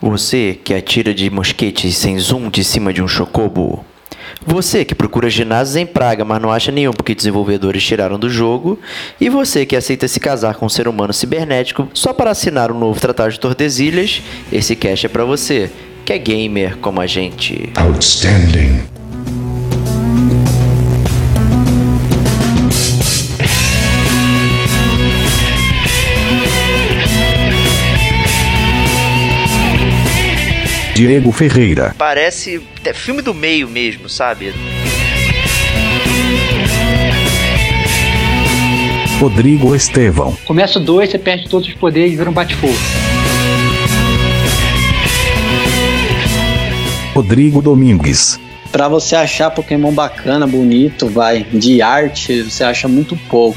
Você que atira de mosquete sem zoom de cima de um chocobo. Você que procura ginásios em Praga, mas não acha nenhum porque desenvolvedores tiraram do jogo. E você que aceita se casar com um ser humano cibernético só para assinar um novo tratado de Tordesilhas, esse cast é para você, que é gamer como a gente. Outstanding. Diego Ferreira. Parece é filme do meio mesmo, sabe? Rodrigo Estevão. Começa o 2, você perde todos os poderes e vira um bate-fogo. Rodrigo Domingues. Pra você achar Pokémon bacana, bonito, vai, de arte, você acha muito pouco.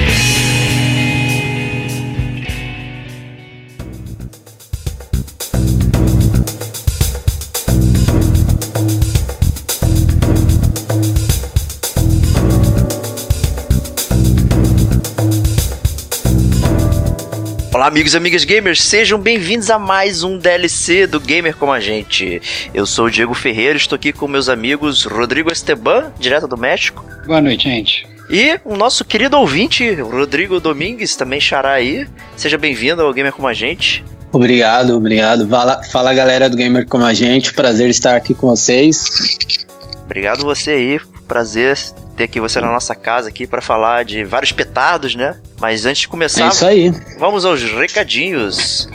Olá, amigos e amigas gamers, sejam bem-vindos a mais um DLC do Gamer Como a Gente. Eu sou o Diego Ferreira, estou aqui com meus amigos Rodrigo Esteban, direto do México. Boa noite, gente. E o nosso querido ouvinte, Rodrigo Domingues, também xará aí. Seja bem-vindo ao Gamer Como a Gente. Obrigado, obrigado. Fala, fala galera do Gamer Como a Gente, prazer estar aqui com vocês. Obrigado você aí, prazer ter aqui você na nossa casa aqui para falar de vários petardos, né? Mas antes de começar, é isso aí. vamos aos recadinhos.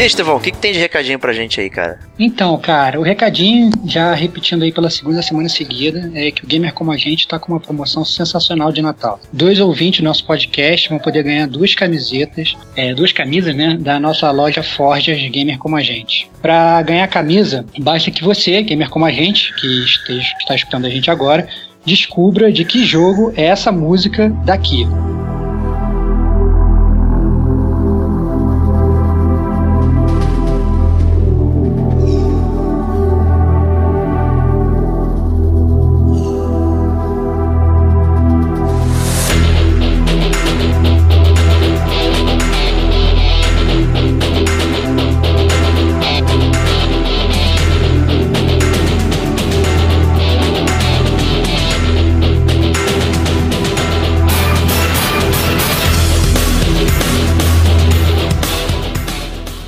E aí, Estevão, o que, que tem de recadinho pra gente aí, cara? Então, cara, o recadinho, já repetindo aí pela segunda semana seguida, é que o Gamer Como a Gente tá com uma promoção sensacional de Natal. Dois ouvintes do nosso podcast vão poder ganhar duas camisetas, é, duas camisas, né, da nossa loja Forjas Gamer Como a Gente. Pra ganhar a camisa, basta que você, Gamer Como a Gente, que, esteja, que está escutando a gente agora, descubra de que jogo é essa música daqui.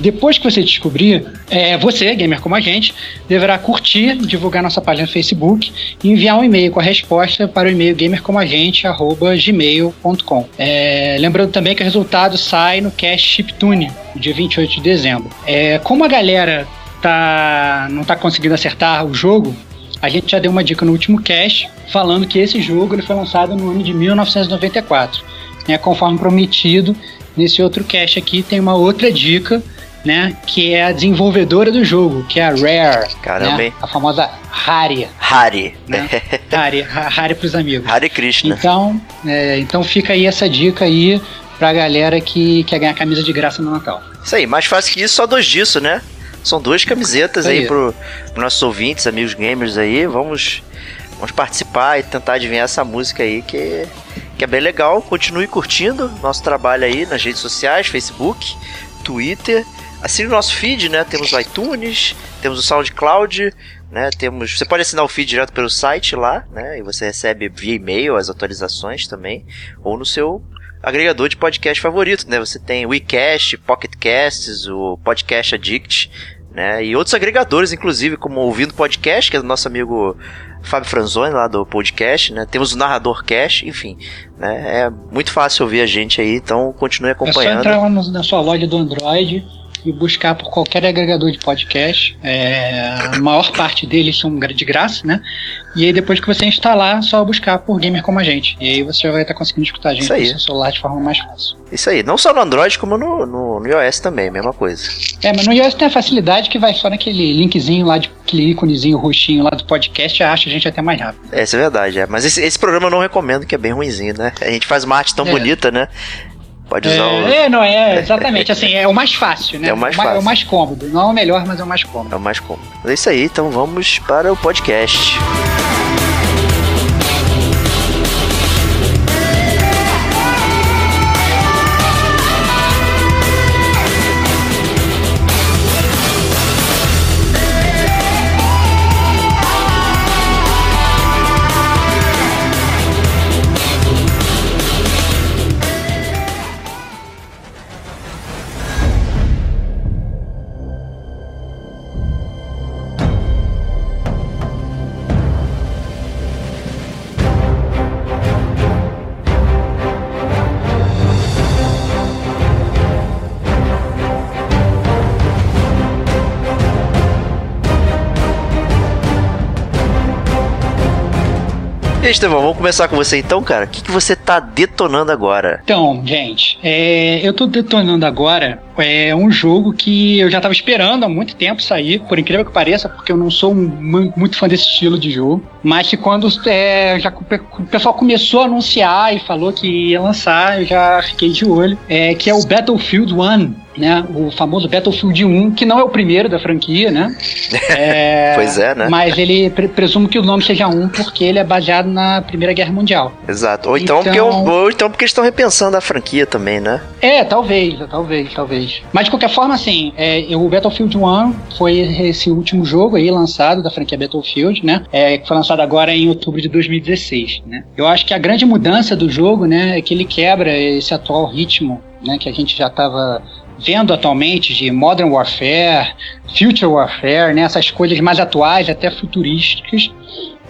Depois que você descobrir, é, você, gamer como a gente, deverá curtir, divulgar nossa página no Facebook e enviar um e-mail com a resposta para o e-mail gamercomagente.gmail.com. É, lembrando também que o resultado sai no Cast Chiptune, dia 28 de dezembro. É, como a galera tá, não está conseguindo acertar o jogo, a gente já deu uma dica no último cast falando que esse jogo ele foi lançado no ano de 1994. Né, conforme prometido, nesse outro cast aqui tem uma outra dica né? Que é a desenvolvedora do jogo, que é a Rare. Caramba, né, a famosa Hari. Hari. Né? Hari, Hari pros amigos. Hari Krishna. Então, é, então fica aí essa dica aí pra galera que quer ganhar camisa de graça no Natal. Isso aí, mais fácil que isso, só dois disso, né? São duas camisetas aí, aí pro, pro nossos ouvintes, amigos gamers aí. Vamos, vamos participar e tentar adivinhar essa música aí que, que é bem legal. Continue curtindo nosso trabalho aí nas redes sociais, Facebook, Twitter Assine o nosso feed, né? Temos o iTunes, temos o SoundCloud, né? Temos, você pode assinar o feed direto pelo site lá, né? E você recebe via e-mail as atualizações também, ou no seu agregador de podcast favorito, né? Você tem o WeCast, Pocket Casts, o Podcast Addict, né? E outros agregadores, inclusive, como Ouvindo Podcast, que é do nosso amigo Fábio Franzoni, lá do podcast, né? Temos o Narrador Cash, enfim, né? É muito fácil ouvir a gente aí, então continue acompanhando. É só entrar lá no, na sua loja do Android e buscar por qualquer agregador de podcast. É, a maior parte deles são de graça, né? E aí depois que você instalar, é só buscar por gamer como a gente. E aí você vai estar conseguindo escutar a gente no seu celular de forma mais fácil. Isso aí, não só no Android, como no, no, no, iOS também, mesma coisa. É, mas no iOS tem a facilidade que vai só naquele linkzinho lá, de, aquele íconezinho roxinho lá do podcast, acha a gente até mais rápido. É, isso é verdade, é. Mas esse, esse programa eu não recomendo, que é bem ruimzinho, né? A gente faz uma arte tão é. bonita, né? Pode usar é, o. É, não, é, exatamente. Assim, é o mais fácil, né? É o mais fácil. É o mais cômodo. Não é o melhor, mas é o mais cômodo. É o mais cômodo. É isso aí, então vamos para o podcast. E Estevão, vamos começar com você então, cara. O que, que você tá detonando agora? Então, gente, é, eu tô detonando agora é um jogo que eu já tava esperando há muito tempo sair, por incrível que pareça, porque eu não sou um, muito fã desse estilo de jogo. Mas que quando é, já, o pessoal começou a anunciar e falou que ia lançar, eu já fiquei de olho. É, que é o Battlefield 1 né? O famoso Battlefield 1, que não é o primeiro da franquia, né? É, pois é, né? Mas ele pre presumo que o nome seja 1 porque ele é baseado na Primeira Guerra Mundial. Exato. Ou então, então... Porque, ou então porque estão repensando a franquia também, né? É, talvez, talvez, talvez. Mas de qualquer forma, assim, é, o Battlefield 1 foi esse último jogo aí lançado da franquia Battlefield, né? É, que foi lançado agora em outubro de 2016, né? Eu acho que a grande mudança do jogo, né, é que ele quebra esse atual ritmo, né, que a gente já estava vendo atualmente de Modern Warfare, Future Warfare, né, essas coisas mais atuais, até futurísticas.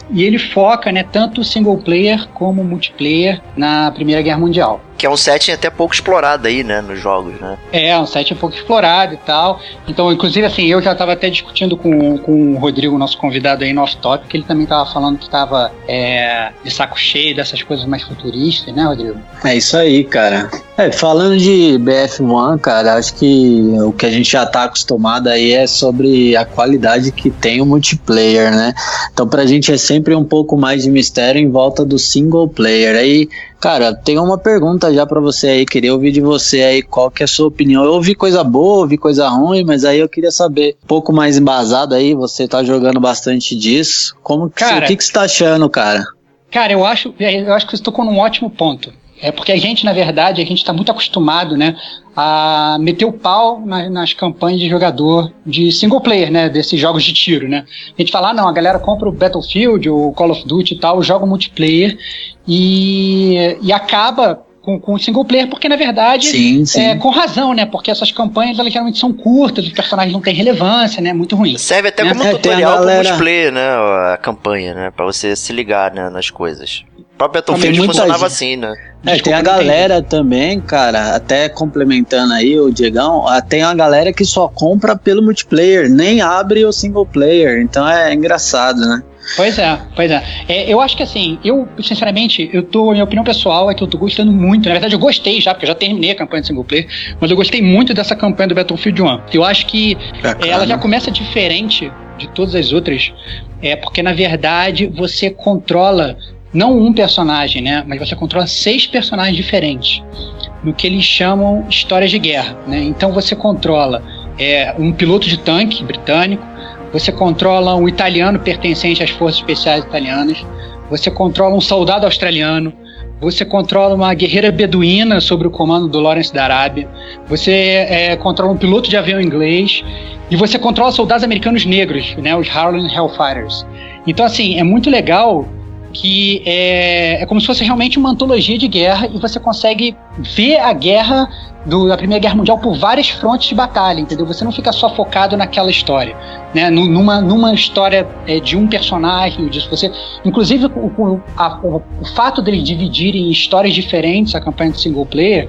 E ele foca né, tanto single player como multiplayer na Primeira Guerra Mundial. Que é um setting até pouco explorado aí, né, nos jogos, né? É, um setting pouco explorado e tal. Então, inclusive, assim, eu já estava até discutindo com, com o Rodrigo, nosso convidado aí no off-top, que ele também estava falando que estava é, de saco cheio dessas coisas mais futuristas, né, Rodrigo? É isso aí, cara. É, falando de BF1, cara, acho que o que a gente já tá acostumado aí é sobre a qualidade que tem o multiplayer, né? Então, pra gente é sempre um pouco mais de mistério em volta do single player. Aí, Cara, tem uma pergunta já para você aí, queria ouvir de você aí qual que é a sua opinião. Eu ouvi coisa boa, ouvi coisa ruim, mas aí eu queria saber um pouco mais embasado aí, você tá jogando bastante disso. Como cara, o que, que você tá achando, cara? Cara, eu acho, eu acho que você tocou num ótimo ponto. É porque a gente, na verdade, a gente está muito acostumado, né, a meter o pau na, nas campanhas de jogador de single player, né, desses jogos de tiro, né. A gente fala, ah, não, a galera compra o Battlefield, o Call of Duty e tal, joga multiplayer e, e acaba com, com single player, porque na verdade, sim, sim. É, com razão, né? Porque essas campanhas elas geralmente são curtas, os personagens não têm relevância, né? Muito ruim. Serve até né? como é, tutorial galera... pro multiplayer, né? A campanha, né? Pra você se ligar né, nas coisas. O próprio Battlefield funcionava gente... assim, né? É, tem a galera também, cara, até complementando aí o Diegão, ah, tem a galera que só compra pelo multiplayer, nem abre o single player, então é engraçado, né? Pois é, pois é. é. Eu acho que assim, eu, sinceramente, eu tô, minha opinião pessoal é que eu tô gostando muito. Na verdade, eu gostei já, porque eu já terminei a campanha de single player, mas eu gostei muito dessa campanha do Battlefield 1. Eu acho que é, ela já começa diferente de todas as outras, é porque na verdade você controla não um personagem, né? Mas você controla seis personagens diferentes no que eles chamam histórias de guerra, né? Então você controla é, um piloto de tanque britânico, você controla um italiano pertencente às forças especiais italianas, você controla um soldado australiano, você controla uma guerreira beduína sob o comando do Lawrence da Arábia, você é, controla um piloto de avião inglês e você controla soldados americanos negros, né, os Harlan Hellfighters. Então, assim, é muito legal que é, é como se fosse realmente uma antologia de guerra e você consegue ver a guerra do, da Primeira Guerra Mundial por várias frontes de batalha, entendeu? Você não fica só focado naquela história, né? Numa, numa história é, de um personagem, disso. Você, inclusive, o, a, o, o fato deles dividirem em histórias diferentes a campanha de single player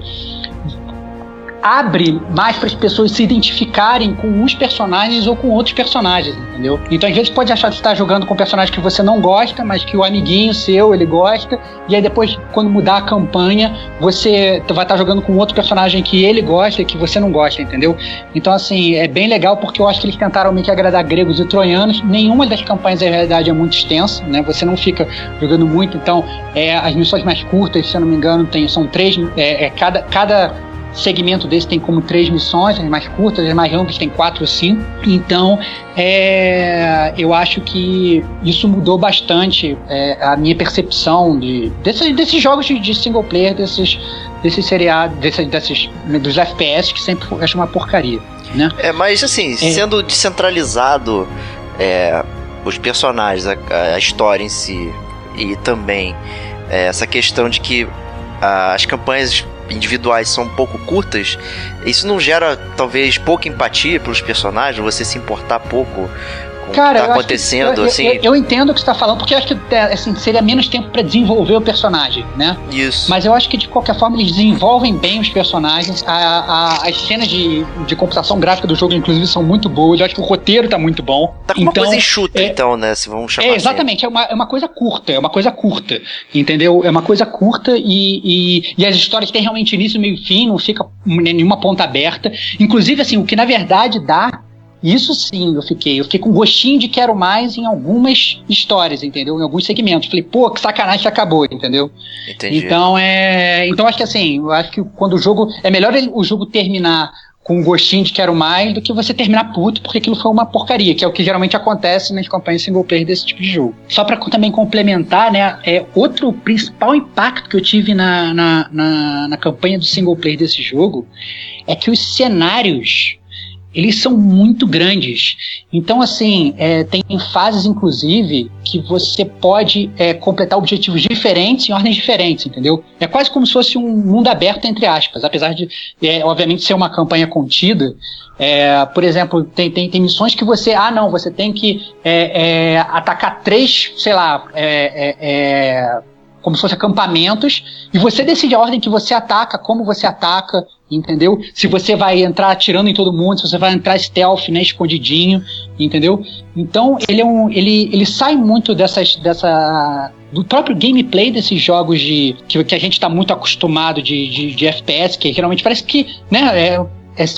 abre mais para as pessoas se identificarem com uns personagens ou com outros personagens, entendeu? Então às vezes pode achar que está jogando com um personagem que você não gosta, mas que o amiguinho seu ele gosta, e aí depois quando mudar a campanha você vai estar tá jogando com outro personagem que ele gosta e que você não gosta, entendeu? Então assim é bem legal porque eu acho que eles tentaram meio que agradar gregos e troianos. Nenhuma das campanhas na realidade é muito extensa, né? Você não fica jogando muito, então é, as missões mais curtas, se eu não me engano, tem, são três, é, é cada, cada segmento desse tem como três missões, as mais curtas, as mais amplas tem quatro ou cinco. Então, é, eu acho que isso mudou bastante é, a minha percepção de, desses, desses jogos de, de, single player, desses, desses seriados, desses, desses, dos FPS, que sempre acho uma porcaria. Né? É, mas assim, é. sendo descentralizado é, os personagens, a, a, história em si, e também é, essa questão de que as campanhas individuais são um pouco curtas, isso não gera talvez pouca empatia pelos personagens, você se importar pouco com Cara, o que tá acontecendo, eu, assim. Eu, eu, entendo o que você tá falando, porque eu acho que é, assim, seria menos tempo para desenvolver o personagem, né? Isso. Mas eu acho que de qualquer forma eles desenvolvem bem os personagens. A, a, as cenas de, de computação gráfica do jogo, inclusive, são muito boas. Eu acho que o roteiro tá muito bom. Tá com então, uma coisa enxuta, é, então, né? Se vamos chamar É, exatamente. Assim. É, uma, é uma coisa curta, é uma coisa curta. Entendeu? É uma coisa curta e, e, e as histórias têm realmente início, meio e fim, não fica nenhuma ponta aberta. Inclusive, assim, o que na verdade dá isso sim, eu fiquei. Eu fiquei com gostinho de quero mais em algumas histórias, entendeu? Em alguns segmentos. Falei, pô, que sacanagem que acabou, entendeu? Entendi. Então é. Então acho que assim, eu acho que quando o jogo. É melhor o jogo terminar com um gostinho de quero mais do que você terminar puto porque aquilo foi uma porcaria, que é o que geralmente acontece nas campanhas single player desse tipo de jogo. Só para também complementar, né, é outro principal impacto que eu tive na, na, na, na campanha do single player desse jogo é que os cenários eles são muito grandes. Então, assim, é, tem fases, inclusive, que você pode é, completar objetivos diferentes em ordens diferentes, entendeu? É quase como se fosse um mundo aberto, entre aspas, apesar de, é, obviamente, ser uma campanha contida. É, por exemplo, tem, tem, tem missões que você, ah, não, você tem que é, é, atacar três, sei lá, como se fossem acampamentos, e você decide a ordem que você ataca, como você ataca, entendeu? Se você vai entrar atirando em todo mundo, se você vai entrar stealth, né, escondidinho, entendeu? Então ele é um, ele, ele sai muito dessas, dessa do próprio gameplay desses jogos de que, que a gente está muito acostumado de, de, de, FPS, que geralmente parece que, né, é,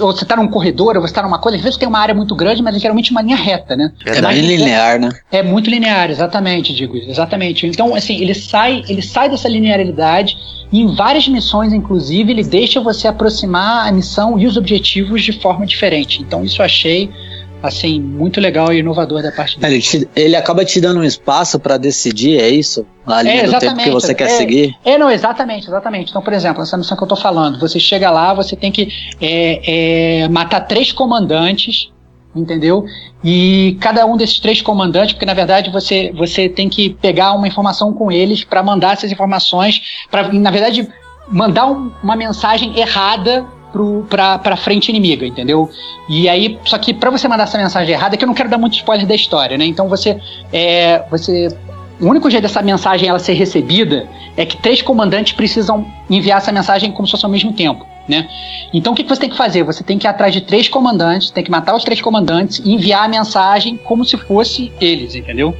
ou você está num corredor, ou você está numa coisa, às vezes tem uma área muito grande, mas é geralmente uma linha reta, né? É, é bem linear, né? É muito linear, exatamente, digo, exatamente. Então, assim, ele sai, ele sai dessa linearidade e em várias missões, inclusive, ele deixa você aproximar a missão e os objetivos de forma diferente. Então, isso eu achei assim, muito legal e inovador da parte dele. Ele, te, ele acaba te dando um espaço para decidir, é isso? A linha é, do tempo que você quer é, seguir? É, não, exatamente, exatamente. Então, por exemplo, essa missão que eu tô falando, você chega lá, você tem que é, é, matar três comandantes, entendeu? E cada um desses três comandantes, porque na verdade você, você tem que pegar uma informação com eles para mandar essas informações, para, na verdade, mandar um, uma mensagem errada para frente inimiga, entendeu? E aí, só que para você mandar essa mensagem errada, que eu não quero dar muito spoiler da história, né? Então você, é, você o único jeito dessa mensagem ela ser recebida é que três comandantes precisam enviar essa mensagem como se fosse ao mesmo tempo, né? Então o que você tem que fazer? Você tem que ir atrás de três comandantes, tem que matar os três comandantes e enviar a mensagem como se fosse eles, entendeu?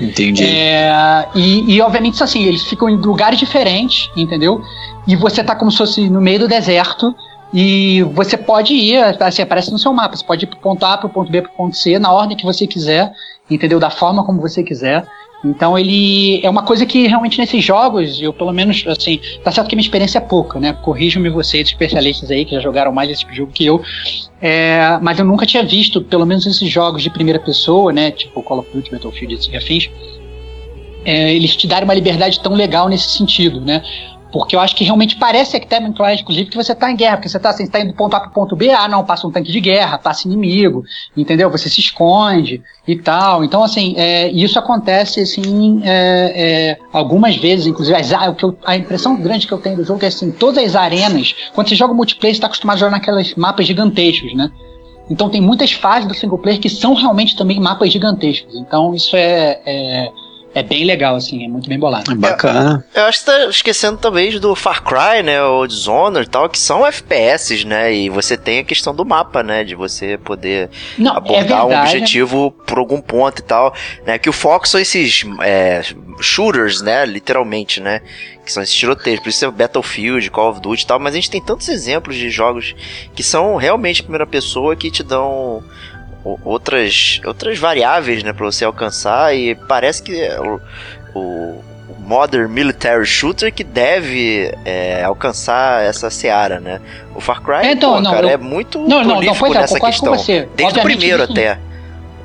Entendi. É, e, e, obviamente, assim, eles ficam em lugares diferentes, entendeu? E você tá como se fosse no meio do deserto. E você pode ir, assim, aparece no seu mapa. Você pode ir pro ponto A, pro ponto B, pro ponto C, na ordem que você quiser, entendeu? Da forma como você quiser. Então ele é uma coisa que realmente nesses jogos, eu pelo menos, assim, tá certo que minha experiência é pouca, né? Corrijam-me vocês, especialistas aí, que já jogaram mais esse tipo jogo que eu. É, mas eu nunca tinha visto, pelo menos esses jogos de primeira pessoa, né? Tipo Call of Duty, Battlefield e afins. É, eles te darem uma liberdade tão legal nesse sentido, né? Porque eu acho que realmente parece Termin Clash, inclusive, que você está em guerra, porque você está assim, tá indo do ponto A para ponto B, ah, não, passa um tanque de guerra, passa inimigo, entendeu? Você se esconde e tal. Então, assim, é, isso acontece, assim, é, é, algumas vezes, inclusive, as, a, eu, a impressão grande que eu tenho do jogo é assim, todas as arenas, quando você joga multiplayer, você está acostumado a jogar naqueles mapas gigantescos, né? Então tem muitas fases do single player que são realmente também mapas gigantescos. Então isso é, é é bem legal, assim, é muito bem bolado. É bacana. Eu, eu acho que tá esquecendo talvez do Far Cry, né? Ou Dishonored e tal, que são FPS, né? E você tem a questão do mapa, né? De você poder Não, é abordar verdade, um objetivo por algum ponto e tal. Né? Que o foco são esses é, shooters, né? Literalmente, né? Que são esses tiroteios. Por isso é Battlefield, Call of Duty e tal. Mas a gente tem tantos exemplos de jogos que são realmente primeira pessoa que te dão outras, outras variáveis, né, para você alcançar e parece que é o, o Modern Military Shooter que deve é, alcançar essa seara, né? O Far Cry, É, então, pô, não, cara, eu- é muito Não, não, não, pois é, nessa concordo com questão. você. Desde o primeiro existem- até.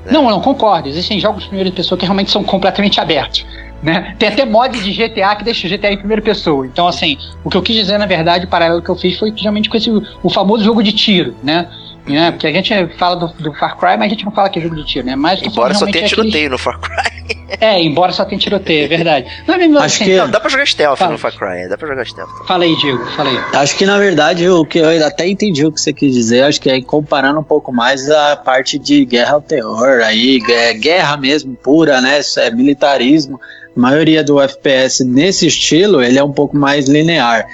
Não, não, concordo. Existem jogos de primeira pessoa que realmente são completamente abertos. Né? Tem até mod de GTA que deixa o GTA em primeira pessoa. Então, assim, o que eu quis dizer, na verdade, o paralelo que eu fiz foi realmente com esse, o famoso jogo de tiro, né? Né? Porque a gente fala do, do Far Cry, mas a gente não fala que é jogo de tiro, né? Mas Embora só tenha aqueles- tiroteio no Far Cry. É, embora só tenha tiroteio, é verdade. Não é mesmo Acho assim, que- Não, dá pra jogar stealth Fala. no Far Cry, dá pra jogar stealth. Fala aí, Diego, fala aí. Acho que na verdade o que eu até entendi o que você quis dizer, acho que é comparando um pouco mais a parte de guerra ao terror, aí é guerra mesmo pura, né? Isso É militarismo. A maioria do FPS nesse estilo ele é um pouco mais linear.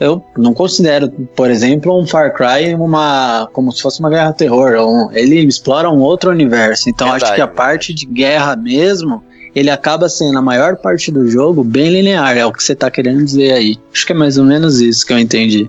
Eu não considero, por exemplo, um Far Cry uma como se fosse uma guerra terror. Um- ele explora um outro universo. Então acho Verdade, que a parte de guerra mesmo ele acaba sendo a maior parte do jogo bem linear, é o que você tá querendo dizer aí. Acho que é mais ou menos isso que eu entendi.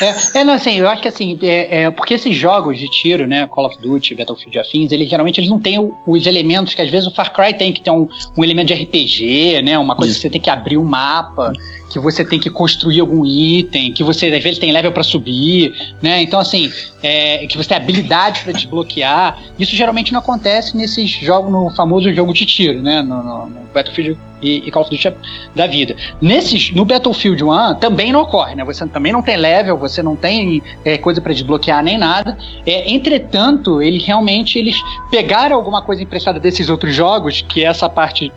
É, é, não, assim, eu acho que assim, é, é, porque esses jogos de tiro, né, Call of Duty, Battlefield afins, eles geralmente eles não têm o- os elementos que às vezes o Far Cry tem, que tem um, um elemento de RPG, né, uma coisa que você tem que abrir um mapa, que você tem que construir algum item, que você às vezes tem level pra subir, né, então assim, é, que você tem habilidade pra desbloquear, isso geralmente não acontece nesses jogos, no famoso jogo de tiro, né, no, no- no Battlefield e, e Call of Duty da vida. Nesses, no Battlefield 1 também não ocorre, né? Você também não tem level, você não tem é, coisa para desbloquear nem nada. É, entretanto, eles realmente eles pegaram alguma coisa emprestada desses outros jogos, que é essa parte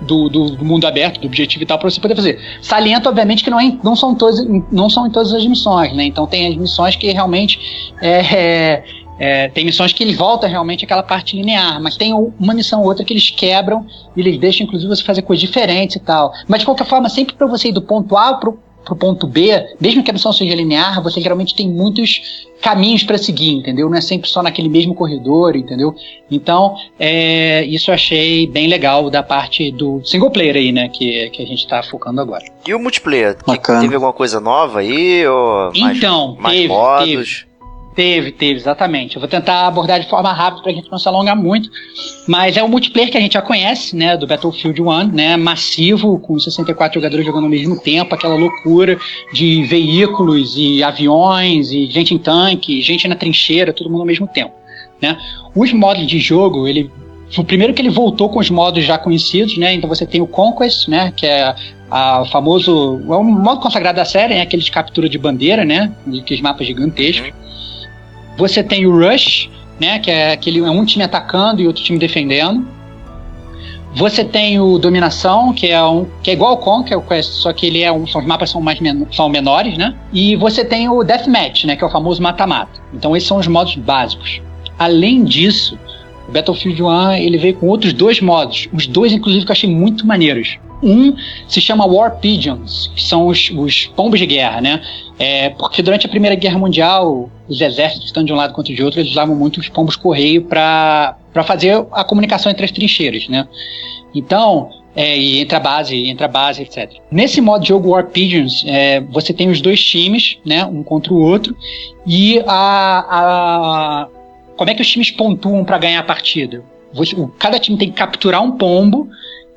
do, do- do mundo aberto, do objetivo e tal, para você poder fazer. Saliento, obviamente, que não, é não, são todas, não são em todas as missões, né? Então tem as missões que realmente é, é, é, tem missões que ele volta realmente àquela parte linear, mas tem uma missão ou outra que eles quebram e eles deixam, inclusive, você fazer coisas diferentes e tal. Mas de qualquer forma, sempre para você ir do ponto A pro, pro ponto B, mesmo que a missão seja linear, você geralmente tem muitos caminhos para seguir, entendeu? Não é sempre só naquele mesmo corredor, entendeu? Então, é, isso eu achei bem legal da parte do single player aí, né? Que, que a gente tá focando agora. E o multiplayer? Teve alguma coisa nova aí? Ou mais, Então, mais teve, modos? Teve, teve, exatamente. Eu vou tentar abordar de forma rápida pra gente não se alongar muito. Mas é o multiplayer que a gente já conhece, né? Do Battlefield 1, né? Massivo, com 64 jogadores jogando ao mesmo tempo, aquela loucura de veículos e aviões, e gente em tanque, gente na trincheira, todo mundo ao mesmo tempo. Né? Os modos de jogo, ele. O primeiro que ele voltou com os modos já conhecidos, né? Então você tem o Conquest, né? Que é o famoso. É um modo consagrado da série, né? Aquele de captura de bandeira, né? Aqueles mapas gigantescos. Você tem o Rush, né? Que é aquele é um time atacando e outro time defendendo. Você tem o Dominação, que é um que é igual ao Conquer, só que ele é um, os mapas são mais men são menores, né? E você tem o Deathmatch, né? Que é o famoso mata-mata. Então esses são os modos básicos. Além disso, o Battlefield 1 ele veio com outros dois modos, os dois inclusive que eu achei muito maneiros. Um se chama War Pigeons, que são os, os pombos de guerra, né? É, porque durante a Primeira Guerra Mundial, os exércitos, estando de um lado contra de outro, eles usavam muito os pombos correio para fazer a comunicação entre as trincheiras, né? Então, é, e entre a base, entre a base, etc. Nesse modo de jogo War Pigeons, é, você tem os dois times, né, um contra o outro, e a, a como é que os times pontuam para ganhar a partida? Você, cada time tem que capturar um pombo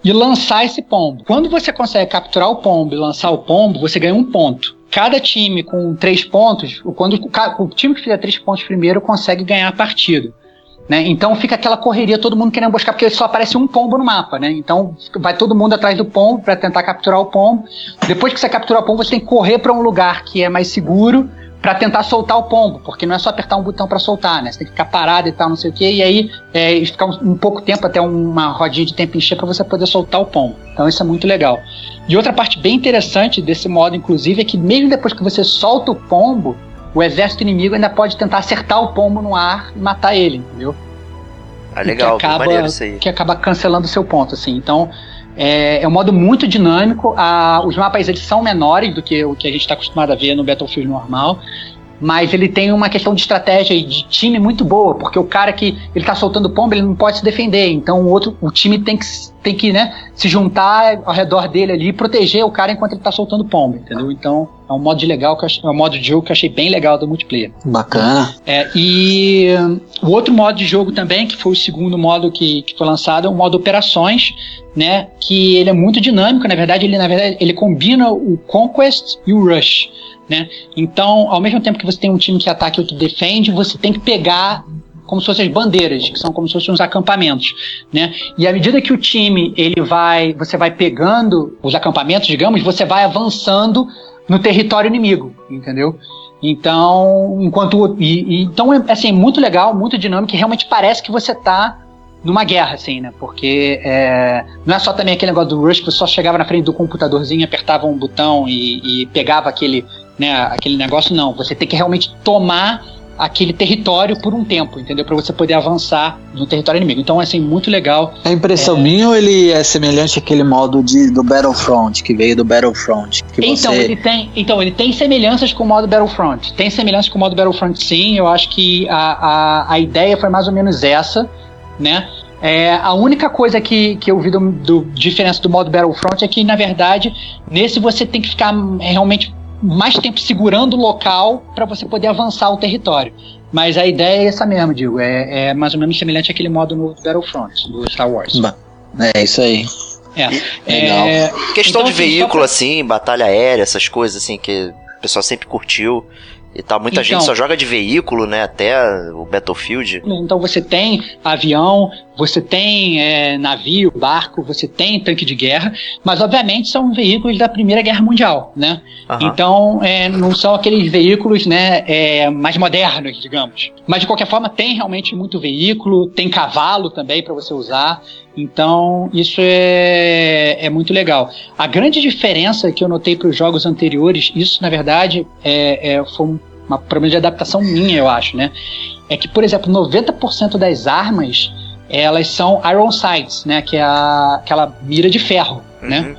e lançar esse pombo. Quando você consegue capturar o pombo e lançar o pombo, você ganha um ponto. Cada time com três pontos, quando o time que fizer três pontos primeiro consegue ganhar a partida. Né? Então fica aquela correria, todo mundo querendo buscar, porque só aparece um pombo no mapa, né? Então vai todo mundo atrás do pombo para tentar capturar o pombo. Depois que você capturar o pombo, você tem que correr para um lugar que é mais seguro para tentar soltar o pombo, porque não é só apertar um botão para soltar, né? Você tem que ficar parado e tal, não sei o quê, e aí é, ficar um, um pouco tempo até uma rodinha de tempo encher para você poder soltar o pombo. Então isso é muito legal. E outra parte bem interessante desse modo, inclusive, é que mesmo depois que você solta o pombo, o exército inimigo ainda pode tentar acertar o pombo no ar e matar ele, entendeu? Ah, legal, que acaba, que acaba cancelando o seu ponto, assim. Então, é, é um modo muito dinâmico. A, os mapas eles são menores do que o que a gente está acostumado a ver no Battlefield normal mas ele tem uma questão de estratégia e de time muito boa, porque o cara que ele tá soltando pomba, ele não pode se defender, então o outro, o time tem que, tem que né, se juntar ao redor dele ali e proteger o cara enquanto ele tá soltando pomba, entendeu? Então é um modo de legal que achei, é um modo de jogo que eu achei bem legal do multiplayer. Bacana. É, e o outro modo de jogo também, que foi o segundo modo que, que foi lançado, é o modo operações, né, que ele é muito dinâmico, na verdade ele na verdade ele combina o Conquest e o Rush. Né? Então, ao mesmo tempo que você tem um time que ataca e outro defende, você tem que pegar como se fossem as bandeiras, que são como se fossem uns acampamentos, né? E à medida que o time ele vai, você vai pegando os acampamentos, digamos, você vai avançando no território inimigo, entendeu? Então, enquanto e, e, então é assim muito legal, muito dinâmico, e realmente parece que você está numa guerra, assim, né? Porque é, não é só também aquele negócio do Rush que você só chegava na frente do computadorzinho, apertava um botão e, e pegava aquele né, aquele negócio, não. Você tem que realmente tomar aquele território por um tempo, entendeu? Para você poder avançar no território inimigo. Então, assim, muito legal. É impressão é... minha ou ele é semelhante àquele modo de, do Battlefront, que veio do Battlefront? então, você... ele tem, então, ele tem semelhanças com o modo Battlefront. Tem semelhanças com o modo Battlefront, sim. Eu acho que a, a, a ideia foi mais ou menos essa, né? É, a única coisa que, que eu vi do, do diferença do modo Battlefront é que, na verdade, nesse você tem que ficar realmente mais tempo segurando o local para você poder avançar o território. Mas a ideia é essa mesmo, digo. É, é mais ou menos semelhante àquele modo no Battlefront, do Star Wars. É isso aí. É. é Questão então, de assim, veículo, pra... assim, batalha aérea, essas coisas assim que o pessoal sempre curtiu e tal. Muita então, gente só joga de veículo, né? Até o Battlefield. Então você tem avião, você tem é, navio, barco, você tem tanque de guerra, mas obviamente são veículos da Primeira Guerra Mundial, né? Uhum. Então é, não são aqueles veículos, né, é, mais modernos, digamos. Mas de qualquer forma tem realmente muito veículo, tem cavalo também para você usar. Então, isso é, é muito legal. A grande diferença que eu notei para os jogos anteriores, isso na verdade é, é, foi um uma problema de adaptação minha, eu acho, né? É que, por exemplo, 90% das armas elas são iron sights, né? Que é a, aquela mira de ferro, né? uhum. né?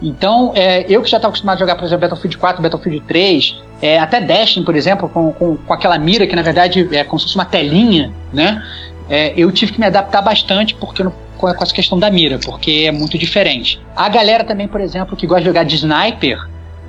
Então, é, eu que já estava acostumado a jogar, por exemplo, Battlefield 4, Battlefield 3, é, até Destiny, por exemplo, com, com, com, aquela mira que na verdade é como se fosse uma telinha, né? É, eu tive que me adaptar bastante porque com, essa questão da mira, porque é muito diferente. A galera também, por exemplo, que gosta de jogar de sniper,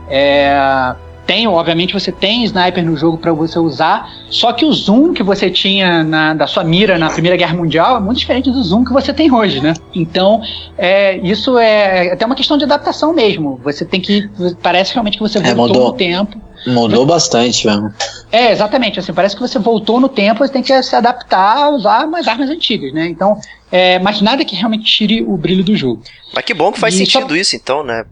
é, tem, obviamente, você tem sniper no jogo para você usar, só que o zoom que você tinha na, da sua mira na Primeira Guerra Mundial é muito diferente do zoom que você tem hoje, né? Então, é, isso é até uma questão de adaptação mesmo. Você tem que. Parece realmente que você é, voltou mudou. no tempo. Mudou bastante mesmo. É, exatamente. Assim, parece que você voltou no tempo, você tem que se adaptar a usar umas armas antigas, né? Então, é, mas nada que realmente tire o brilho do jogo. Mas que bom que faz e sentido só... isso, então, né?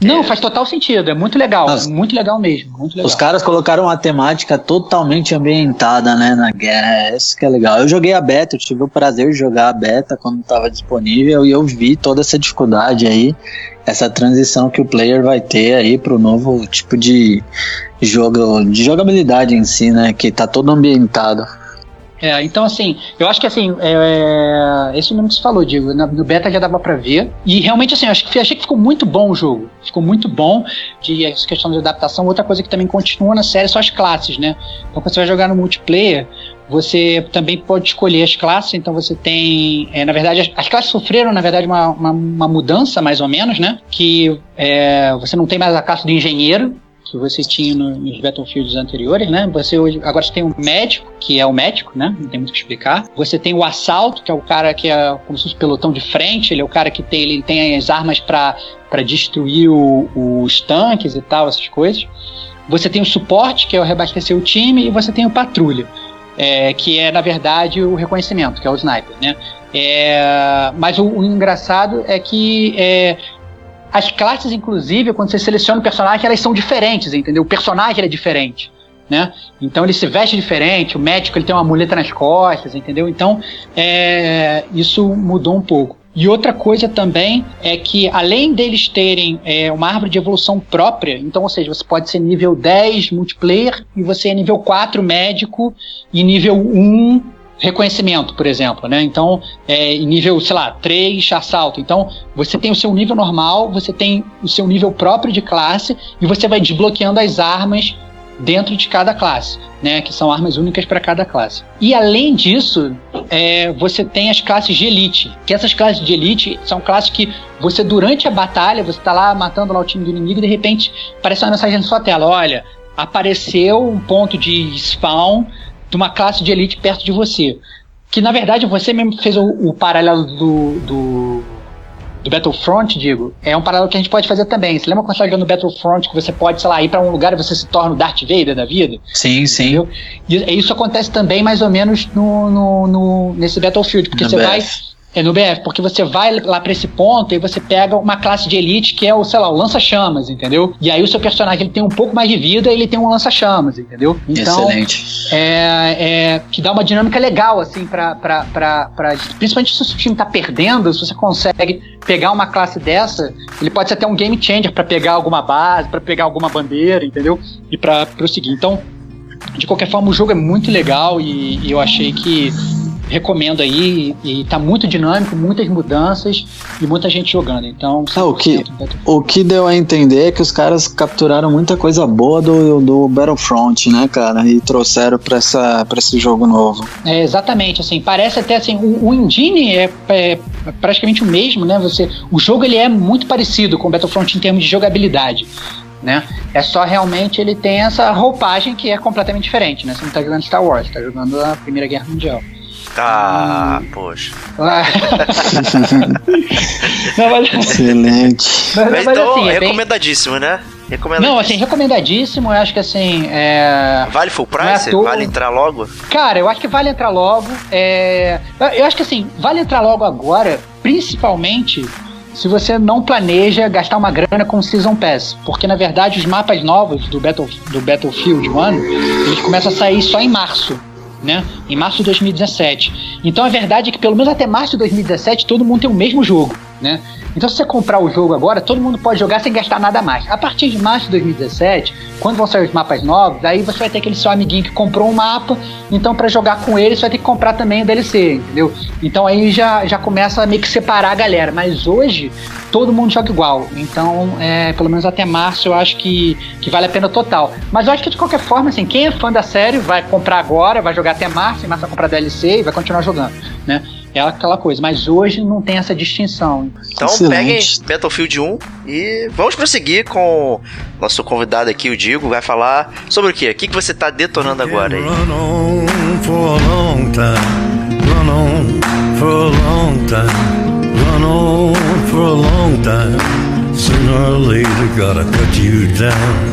Não, faz total sentido, é muito legal, muito legal mesmo. Muito legal. Os caras colocaram uma temática totalmente ambientada, né, na guerra, isso que é legal. Eu joguei a beta, eu tive o prazer de jogar a beta quando estava disponível e eu vi toda essa dificuldade aí, essa transição que o player vai ter aí para o novo tipo de jogo, de jogabilidade em si, né, que tá todo ambientado. É, então assim, eu acho que assim, é, esse mesmo que você falou, Diego, no beta já dava pra ver. E realmente assim, eu acho que, achei que ficou muito bom o jogo. Ficou muito bom de essa questão de adaptação. Outra coisa que também continua na série são as classes, né? Então quando você vai jogar no multiplayer, você também pode escolher as classes, então você tem, é, na verdade, as, as, classes sofreram, na verdade, uma, uma, uma, mudança, mais ou menos, né? Que é, você não tem mais a classe do engenheiro, que você tinha no, nos Battlefields anteriores, né? Você hoje agora você tem um médico, que é o médico, né? Não tem muito o que explicar. Você tem o assalto, que é o cara que é como se fosse pelotão de frente, ele é o cara que tem, ele tem as armas para destruir o, os tanques e tal, essas coisas. Você tem o suporte, que é o reabastecer o time, e você tem o patrulha, é, que é, na verdade, o reconhecimento, que é o sniper, né? É, mas o, o, engraçado é que é, as classes, inclusive, quando você seleciona o personagem, elas são diferentes, entendeu? O personagem é diferente. Né? Então ele se veste diferente, o médico ele tem uma muleta nas costas, entendeu? Então é, isso mudou um pouco. E outra coisa também é que, além deles terem é, uma árvore de evolução própria, então, ou seja, você pode ser nível 10 multiplayer e você é nível 4 médico e nível 1 reconhecimento, por exemplo, né? Então, é, nível, sei lá, 3 assalto. Então, você tem o seu nível normal, você tem o seu nível próprio de classe e você vai desbloqueando as armas dentro de cada classe, né? Que são armas únicas para cada classe. E além disso, é, você tem as classes de elite. Que essas classes de elite são classes que você, durante a batalha, você está lá matando lá o time do inimigo e de repente aparece uma mensagem na sua tela: olha, apareceu um ponto de spawn de uma classe de elite perto de você. Que na verdade você mesmo fez o, o paralelo do, do, do, Battlefront, digo. É um paralelo que a gente pode fazer também. Você lembra quando você tá jogando Battlefront que você pode, sei lá, ir para um lugar e você se torna o Darth Vader da vida? Sim, sim. Entendeu? E isso acontece também mais ou menos no, no, no nesse Battlefield, porque no você BF. vai é no BF, porque você vai lá pra esse ponto e você pega uma classe de elite que é o, sei lá, o lança-chamas, entendeu? E aí o seu personagem ele tem um pouco mais de vida e ele tem um lança-chamas, entendeu? Então, Excelente. É, é, que dá uma dinâmica legal, assim, pra, pra, pra, pra. Principalmente se o time tá perdendo, se você consegue pegar uma classe dessa, ele pode ser até um game changer para pegar alguma base, para pegar alguma bandeira, entendeu? E pra prosseguir. Então, de qualquer forma, o jogo é muito legal e, e eu achei que recomendo aí e tá muito dinâmico, muitas mudanças e muita gente jogando. Então, ah, o que o que deu a entender é que os caras capturaram muita coisa boa do, do Battlefront, né, cara, e trouxeram para essa para esse jogo novo. É, exatamente, assim, parece até assim, o, o engine é, é, praticamente o mesmo, né? Você, o jogo ele é muito parecido com o Battlefront em termos de jogabilidade. Né? É só realmente ele tem essa roupagem que é completamente diferente, né? Você não está jogando Star Wars, está jogando a Primeira Guerra Mundial. Ah, hum. poxa. não, mas... Excelente. Mas, mas, então, assim, é recomendadíssimo, bem... né? Recomendadíssimo. Não, assim, recomendadíssimo. Eu acho que assim. É... Vale full é price? É vale entrar logo? Cara, eu acho que vale entrar logo. É... Eu acho que assim, vale entrar logo agora, principalmente se você não planeja gastar uma grana com Season Pass. Porque na verdade os mapas novos do, Battle, do Battlefield 1 eles começam a sair só em março né? Em março de 2017. Então a verdade é que pelo menos até março de 2017 todo mundo tem o mesmo jogo, né? Então, se você comprar o jogo agora, todo mundo pode jogar sem gastar nada mais. A partir de março de 2017, quando vão sair os mapas novos, aí você vai ter aquele seu amiguinho que comprou um mapa, então para jogar com ele você vai ter que comprar também o DLC, entendeu? Então aí já, já começa a meio que separar a galera. Mas hoje, todo mundo joga igual. Então, é, pelo menos até março, eu acho que, que vale a pena total. Mas eu acho que de qualquer forma, assim, quem é fã da série vai comprar agora, vai jogar até março, e março vai comprar DLC e vai continuar jogando, né? É aquela coisa. Mas hoje não tem essa distinção. Então Excelente. peguem Battlefield 1 e vamos prosseguir com nosso convidado aqui, o Digo, vai falar sobre o quê? O que, que você está detonando agora aí? Run on for a long time. Run on for a long time. Run on for a long time. Sooner or later gotta cut you down.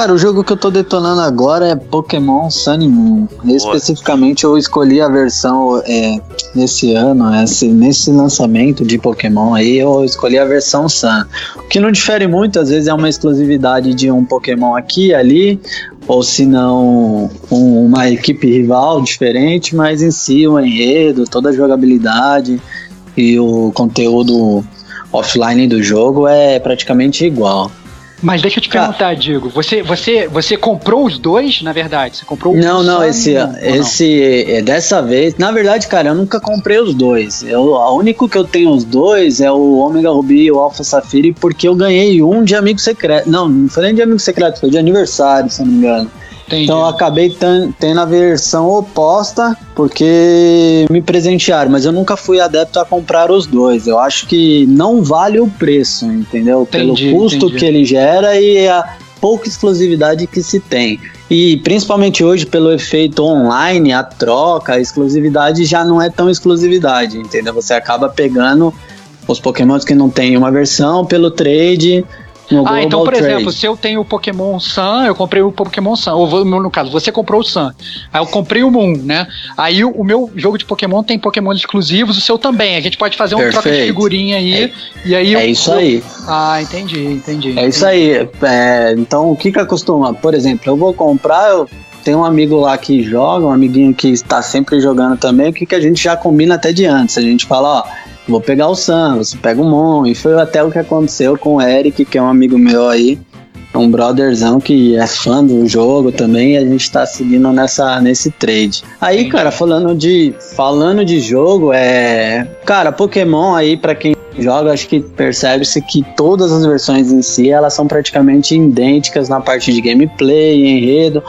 Cara, o jogo que eu tô detonando agora é Pokémon Sun Moon. Especificamente eu escolhi a versão é, nesse ano, esse, nesse lançamento de Pokémon aí, eu escolhi a versão Sun. O que não difere muito, às vezes é uma exclusividade de um Pokémon aqui e ali, ou se não um, uma equipe rival diferente, mas em si o enredo, toda a jogabilidade e o conteúdo offline do jogo é praticamente igual. Mas deixa eu te perguntar, Diego, você, você, você comprou os dois, na verdade? Você comprou Não, não, esse, esse não? É, dessa vez, na verdade, cara, eu nunca comprei os dois. Eu, a único que eu tenho os dois é o Omega Ruby e o Alpha Safiri, porque eu ganhei um de amigo secreto. Não, não foi nem de amigo secreto, foi de aniversário, se eu não me engano. Entendi. Então eu acabei tendo a versão oposta porque me presentearam, mas eu nunca fui adepto a comprar os dois. Eu acho que não vale o preço, entendeu? Entendi, Pelo custo entendi. que ele gera e a pouca exclusividade que se tem. E principalmente hoje, pelo efeito online, a troca, a exclusividade já não é tão exclusividade, entendeu? Você acaba pegando os pokémons que não tem uma versão pelo trade Ah, então, por Trade. exemplo, se eu tenho o Pokémon Sun, eu comprei o Pokémon Sun. Ou no caso, você comprou o Sun. Aí eu comprei o Moon, né? Aí o, o meu jogo de Pokémon tem Pokémon exclusivos, o seu também. A gente pode fazer um Perfeito. troca de figurinha aí. É, e aí é isso aí. Ah, entendi, entendi. É isso aí. É, então, o que que acostuma? Por exemplo, eu vou comprar, eu tem um amigo lá que joga, um amiguinho que está sempre jogando também, o que, que a gente já combina até de antes. A gente fala, ó, vou pegar o Sam, você pega o Mon. E foi até o que aconteceu com o Eric, que é um amigo meu aí, um brotherzão que é fã do jogo também, e a gente tá seguindo nessa, nesse trade. Aí, cara, falando de, falando de jogo, é. Cara, Pokémon aí, para quem joga, acho que percebe-se que todas as versões em si, elas são praticamente idênticas na parte de gameplay, enredo.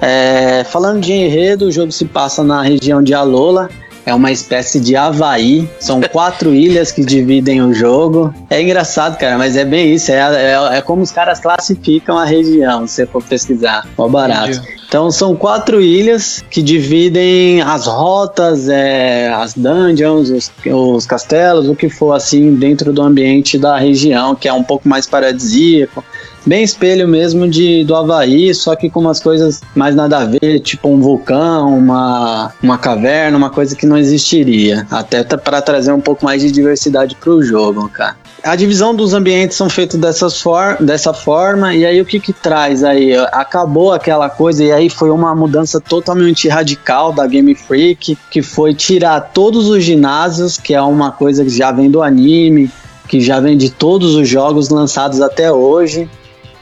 É, falando de enredo, o jogo se passa na região de Alola, é uma espécie de Havaí. São quatro ilhas que dividem o jogo. É engraçado, cara, mas é bem isso. É, é, é como os caras classificam a região, se você for pesquisar. Mó barato. Entendi. Então são quatro ilhas que dividem as rotas, é, as dungeons, os, os, castelos, o que for assim dentro do ambiente da região, que é um pouco mais paradisíaco bem espelho mesmo de, do Havaí, só que com umas coisas mais nada a ver, tipo um vulcão, uma, uma caverna, uma coisa que não existiria. Até para trazer um pouco mais de diversidade para o jogo, cara. A divisão dos ambientes são feitos dessas for dessa forma, e aí o que que traz aí? Acabou aquela coisa, e aí foi uma mudança totalmente radical da Game Freak, que foi tirar todos os ginásios, que é uma coisa que já vem do anime, que já vem de todos os jogos lançados até hoje,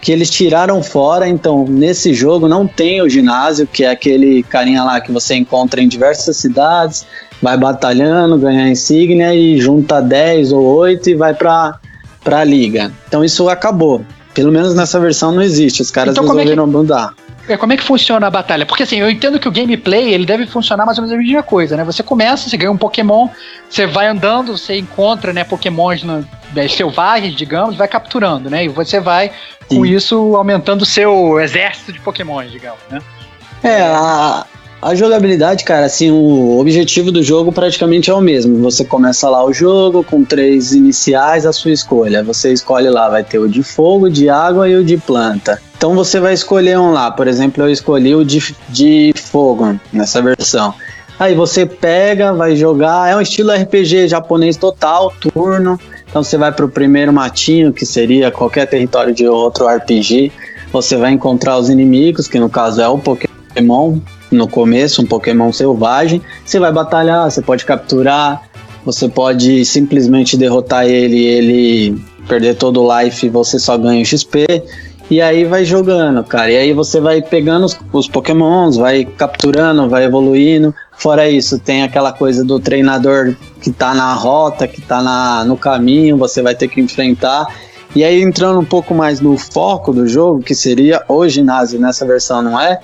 que eles tiraram fora. Então, nesse jogo não tem o ginásio, que é aquele carinha lá que você encontra em diversas cidades, vai batalhando, ganha insígnia e junta 10 ou 8 e vai para a liga. Então, isso acabou. Pelo menos nessa versão não existe. Os caras então, resolveram é que... mudar. É, como é que funciona a batalha? Porque assim, eu entendo que o gameplay ele deve funcionar mais ou menos a mesma coisa, né? Você começa, você ganha um Pokémon, você vai andando, você encontra, né, Pokémons no, né, selvagens, digamos, vai capturando, né? E você vai Sim. com isso aumentando o seu exército de Pokémons, digamos, né? É, a, a jogabilidade, cara, assim, o objetivo do jogo praticamente é o mesmo. Você começa lá o jogo com três iniciais à sua escolha. Você escolhe lá, vai ter o de fogo, de água e o de planta. Então você vai escolher um lá, por exemplo, eu escolhi o de, de fogo nessa versão. Aí você pega, vai jogar, é um estilo RPG japonês total, turno. Então você vai para o primeiro matinho, que seria qualquer território de outro RPG. Você vai encontrar os inimigos, que no caso é o Pokémon, no começo, um Pokémon selvagem. Você vai batalhar, você pode capturar, você pode simplesmente derrotar ele ele perder todo o life você só ganha XP. E aí vai jogando, cara. E aí você vai pegando os, os pokémons, vai capturando, vai evoluindo. Fora isso, tem aquela coisa do treinador que tá na rota, que tá na, no caminho, você vai ter que enfrentar. E aí entrando um pouco mais no foco do jogo, que seria o ginásio nessa versão, não é?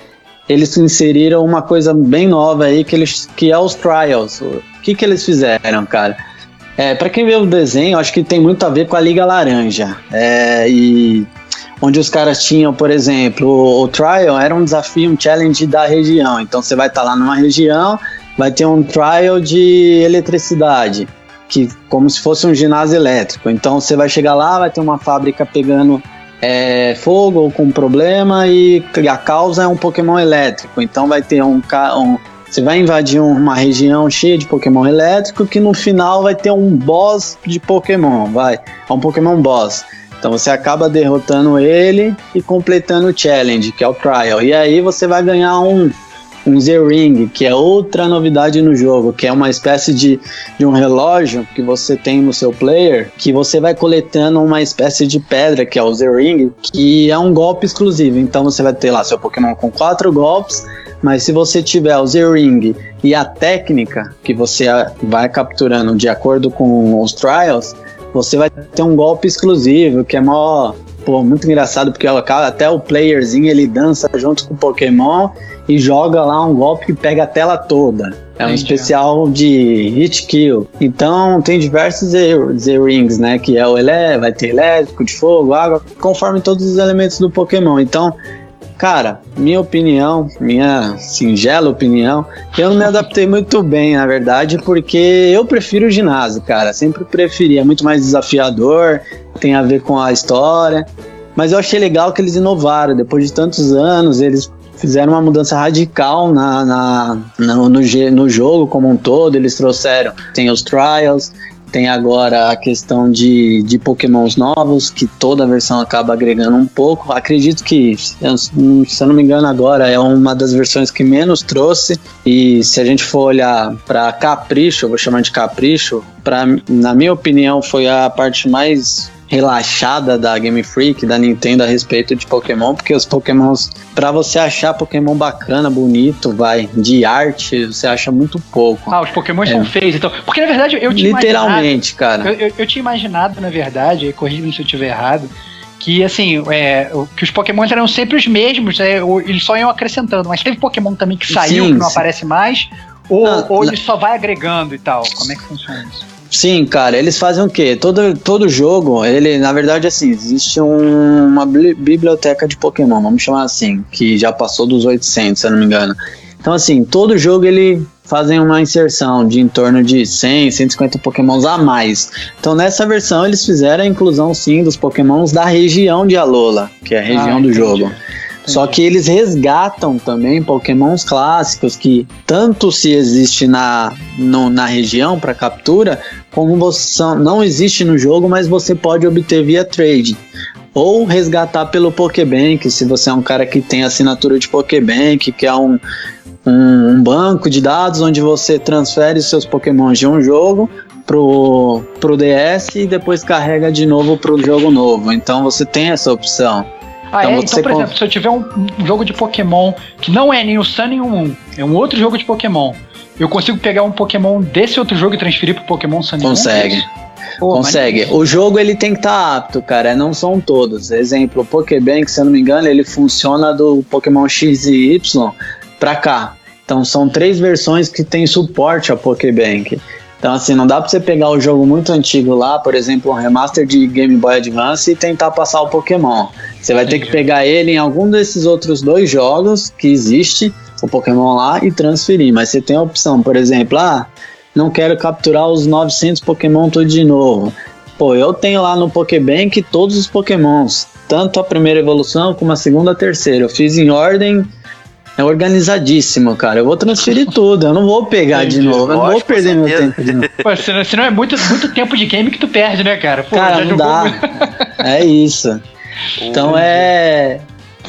Eles inseriram uma coisa bem nova aí que, eles, que é os trials. O que, que eles fizeram, cara? É, para quem vê o desenho, acho que tem muito a ver com a Liga Laranja. É, e onde os caras tinham, por exemplo, o, o, trial era um desafio, um challenge da região. Então você vai estar tá lá numa região, vai ter um trial de eletricidade, que como se fosse um ginásio elétrico. Então você vai chegar lá, vai ter uma fábrica pegando é, fogo ou com problema e a causa é um Pokémon elétrico. Então vai ter um, um você vai invadir uma região cheia de Pokémon elétrico que no final vai ter um boss de Pokémon, vai, é um Pokémon boss. Então você acaba derrotando ele e completando o challenge, que é o trial. E aí você vai ganhar um um Z-Ring, que é outra novidade no jogo, que é uma espécie de, de um relógio que você tem no seu player, que você vai coletando uma espécie de pedra, que é o Z-Ring, que é um golpe exclusivo. Então você vai ter lá seu Pokémon com quatro golpes, mas se você tiver o Z-Ring e a técnica que você vai capturando de acordo com os trials, você vai ter um golpe exclusivo, que é mó pô, muito engraçado, porque até o playerzinho ele dança junto com o Pokémon e joga lá um golpe que pega a tela toda. É um Entendi. especial de hit kill. Então tem diversos Z-Rings, né? Que é o ele vai ter elétrico, de fogo, água, conforme todos os elementos do Pokémon. Então, cara, minha opinião, minha singela opinião, eu não me adaptei muito bem, na verdade, porque eu prefiro o ginásio, cara. Sempre preferi, é muito mais desafiador, tem a ver com a história. Mas eu achei legal que eles inovaram. Depois de tantos anos, eles fizeram uma mudança radical na, na, no, no, no jogo como um todo. Eles trouxeram, tem os trials, tem agora a questão de, de pokémons novos, que toda versão acaba agregando um pouco. Acredito que, se eu não me engano agora, é uma das versões que menos trouxe. E se a gente for olhar para Capricho, eu vou chamar de Capricho, pra, na minha opinião foi a parte mais relaxada da Game Freak, da Nintendo a respeito de Pokémon, porque os Pokémons, para você achar Pokémon bacana, bonito, vai, de arte, você acha muito pouco. Ah, os Pokémon é. são feios, então. Porque na verdade eu tinha Literalmente, cara. Eu, eu, eu, tinha imaginado, na verdade, corrija-me se eu estiver errado, que assim, é, que os Pokémon eram sempre os mesmos, é, eles só iam acrescentando, mas teve Pokémon também que saiu, sim, que não sim. aparece mais, ou, não, ou ele só vai agregando e tal. Como é que funciona isso? Sim, cara, eles fazem o quê? Todo, todo jogo, ele, na verdade, assim, existe um, uma biblioteca de Pokémon, vamos chamar assim, que já passou dos 800, se eu não me engano. Então, assim, todo jogo ele fazem uma inserção de em torno de 100, 150 Pokémons a mais. Então, nessa versão, eles fizeram a inclusão, sim, dos Pokémons da região de Alola, que é a região ah, do jogo. Só que eles resgatam também pokémons clássicos que tanto se existe na, no, na região para captura, como você não existe no jogo, mas você pode obter via trade. Ou resgatar pelo Pokébank, se você é um cara que tem assinatura de Pokébank, que é um, um, um banco de dados onde você transfere seus Pokémons de um jogo pro, pro DS e depois carrega de novo pro jogo novo. Então você tem essa opção. Ah, então, é? Então, por exemplo, se eu tiver um, um, jogo de Pokémon que não é nem o Sun nem o Moon, é um outro jogo de Pokémon, eu consigo pegar um Pokémon desse outro jogo e transferir pro Pokémon Sun e Consegue. Moon? Pô, Consegue. O jogo ele tem que estar tá apto, cara. Não são todos. Exemplo, o Pokébank, se eu não me engano, ele funciona do Pokémon X e Y pra cá. Então são três versões que tem suporte ao Pokébank. Então, assim, não dá pra você pegar o jogo muito antigo lá, por exemplo, um remaster de Game Boy Advance e tentar passar o Pokémon. Você vai ter que pegar ele em algum desses outros dois jogos que existe, o Pokémon lá, e transferir. Mas você tem a opção, por exemplo, ah, não quero capturar os 900 Pokémon tudo de novo. Pô, eu tenho lá no Pokébank todos os Pokémons, tanto a primeira evolução como a segunda e a terceira. Eu fiz em ordem é organizadíssimo, cara. Eu vou transferir tudo. Eu não vou pegar Entendi. de novo. Eu não vou perder meu tempo de novo. Pô, senão, senão é muito, muito tempo de game que tu perde, né, cara? Pô, cara, não dá. é isso. Então é.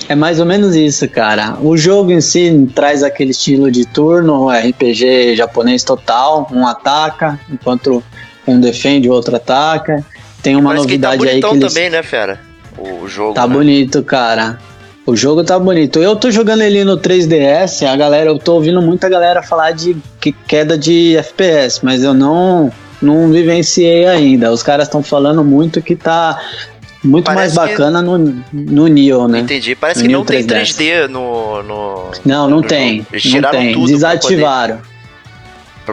É mais ou menos isso, cara. O jogo em si traz aquele estilo de turno, RPG japonês total. Um ataca, enquanto um defende, o outro ataca. Tem uma Parece novidade que tá aí que eles... também, né, fera? O jogo. Tá né? bonito, cara. O jogo tá bonito. Eu tô jogando ele no 3DS, a galera, eu tô ouvindo muita galera falar de queda de FPS, mas eu não não vivenciei ainda. Os caras estão falando muito que tá muito Parece mais bacana que... no, no Neo, né? Entendi. Parece no que não 3DS. tem 3D no, no Não, não no tem. Não tem. Desativaram.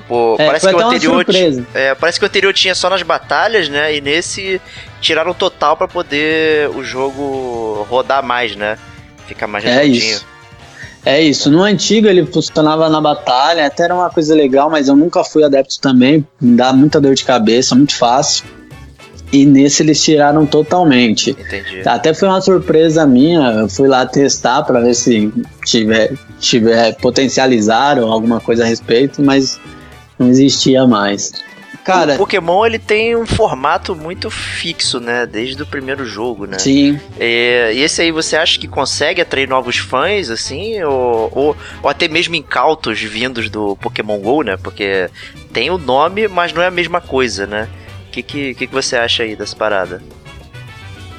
Pô, é, parece que o anterior é, parece que o anterior tinha só nas batalhas, né? E nesse tiraram total para poder o jogo rodar mais, né? Fica mais é isso. É isso. No antigo ele funcionava na batalha, até era uma coisa legal, mas eu nunca fui adepto também. Me dá muita dor de cabeça, muito fácil. E nesse eles tiraram totalmente. Entendi. Até foi uma surpresa minha. Eu fui lá testar para ver se tiver, tiver potencializaram alguma coisa a respeito, mas não existia mais. Cara, o Pokémon ele tem um formato muito fixo, né? Desde o primeiro jogo, né? Sim. É, e esse aí você acha que consegue atrair novos fãs, assim? Ou, ou, ou, até mesmo incautos vindos do Pokémon GO, né? Porque tem o nome, mas não é a mesma coisa, né? Que, que, que, você acha aí dessa parada?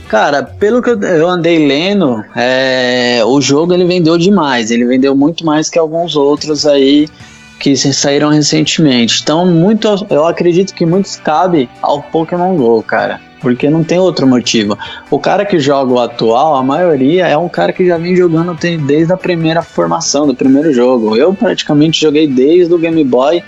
Cara, pelo que eu andei lendo, é, o jogo ele vendeu demais. Ele vendeu muito mais que alguns outros aí que saíram recentemente. Então, muito, eu acredito que muitos cabe ao Pokémon Go, cara. Porque não tem outro motivo. O cara que joga o atual, a maioria é um cara que já vem jogando desde a primeira formação, do primeiro jogo. Eu praticamente joguei desde o Game Boy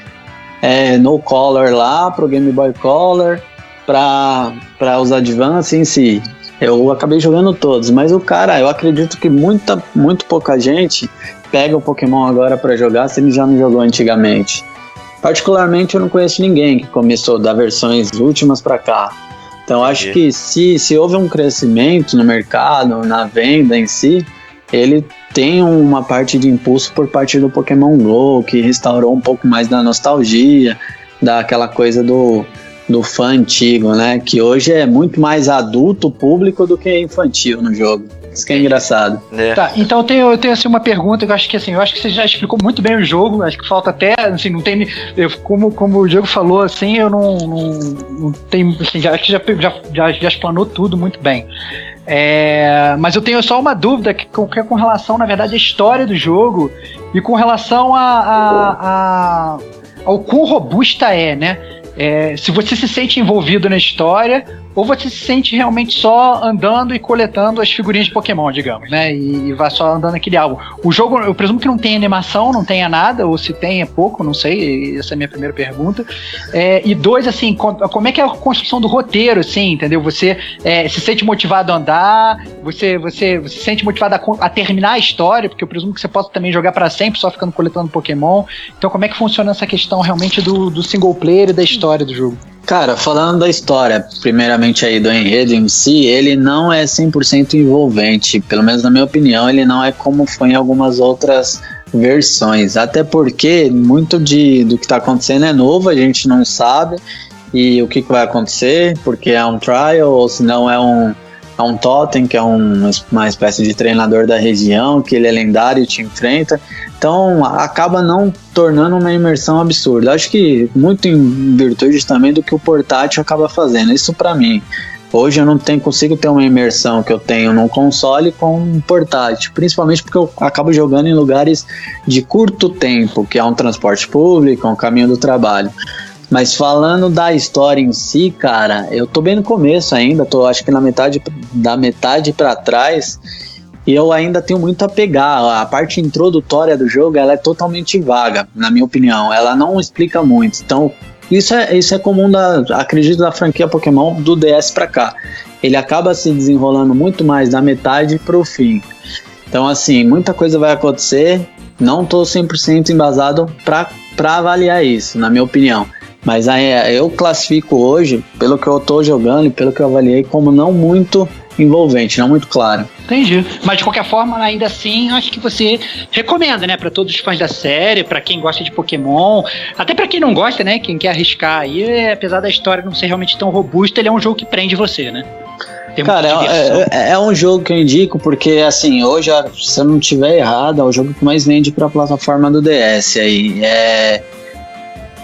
é, No Color lá, pro Game Boy Color, para os Advance em si. Eu acabei jogando todos, mas o cara, eu acredito que muita, muito pouca gente pega o Pokémon agora para jogar se ele já não jogou antigamente. Particularmente eu não conheço ninguém que começou das versões últimas para cá. Então acho que se, se houve um crescimento no mercado, na venda em si, ele tem uma parte de impulso por parte do Pokémon Go, que restaurou um pouco mais da nostalgia, daquela coisa do, do fã antigo, né? Que hoje é muito mais adulto público do que infantil no jogo. Isso que é engraçado. É. Tá, então eu tenho, eu tenho assim, uma pergunta que eu acho que assim, eu acho que você já explicou muito bem o jogo, acho que falta até, assim, não tem. Eu, como, como o Diego falou, assim, eu não, não, não tenho. Assim, já, acho que já, já, já, já explanou tudo muito bem. É, mas eu tenho só uma dúvida que, que é com relação, na verdade, à história do jogo e com relação a, a, a ao quão robusta é, né? É, se você se sente envolvido na história ou você se sente realmente só andando e coletando as figurinhas de Pokémon, digamos, né? E, e vai só andando aquele álbum. O jogo, eu presumo que não tem animação, não tenha nada, ou se tem é pouco, não sei. Essa é a minha primeira pergunta. É, e dois, assim, como é que é a construção do roteiro, assim, entendeu? Você é, se sente motivado a andar, você, você, você se sente motivado a, a terminar a história, porque eu presumo que você possa também jogar para sempre só ficando coletando Pokémon. Então, como é que funciona essa questão realmente do, do single player e da história do jogo? Cara, falando da história, primeiramente aí do enredo em si, ele não é 100% envolvente, pelo menos na minha opinião, ele não é como foi em algumas outras versões, até porque muito de, do que está acontecendo é novo, a gente não sabe e o que, que vai acontecer, porque é um trial ou se não é um é um totem, que é um, uma espécie de treinador da região, que ele é lendário e te enfrenta. Então acaba não tornando uma imersão absurda. Acho que muito em virtude também do que o portátil acaba fazendo. Isso para mim. Hoje eu não tenho, consigo ter uma imersão que eu tenho num console com um portátil, principalmente porque eu acabo jogando em lugares de curto tempo, que é um transporte público, um caminho do trabalho. Mas falando da história em si, cara, eu tô bem no começo ainda, tô acho que na metade da metade para trás. E eu ainda tenho muito a pegar. A parte introdutória do jogo, ela é totalmente vaga, na minha opinião. Ela não explica muito. Então, isso é, isso é comum da, acredito, da franquia Pokémon do DS para cá. Ele acaba se desenrolando muito mais da metade pro fim. Então, assim, muita coisa vai acontecer. Não tô 100% embasado para avaliar isso, na minha opinião. Mas aí, eu classifico hoje, pelo que eu tô jogando e pelo que eu avaliei, como não muito envolvente, não muito claro. Entendi. Mas de qualquer forma, ainda assim, acho que você recomenda, né, para todos os fãs da série, para quem gosta de Pokémon, até para quem não gosta, né, quem quer arriscar aí, apesar da história não ser realmente tão robusta, ele é um jogo que prende você, né? Cara, é, é, é, um jogo que eu indico porque, assim, hoje, se eu não tiver errado, é o jogo que mais vende pra plataforma do DS aí. É,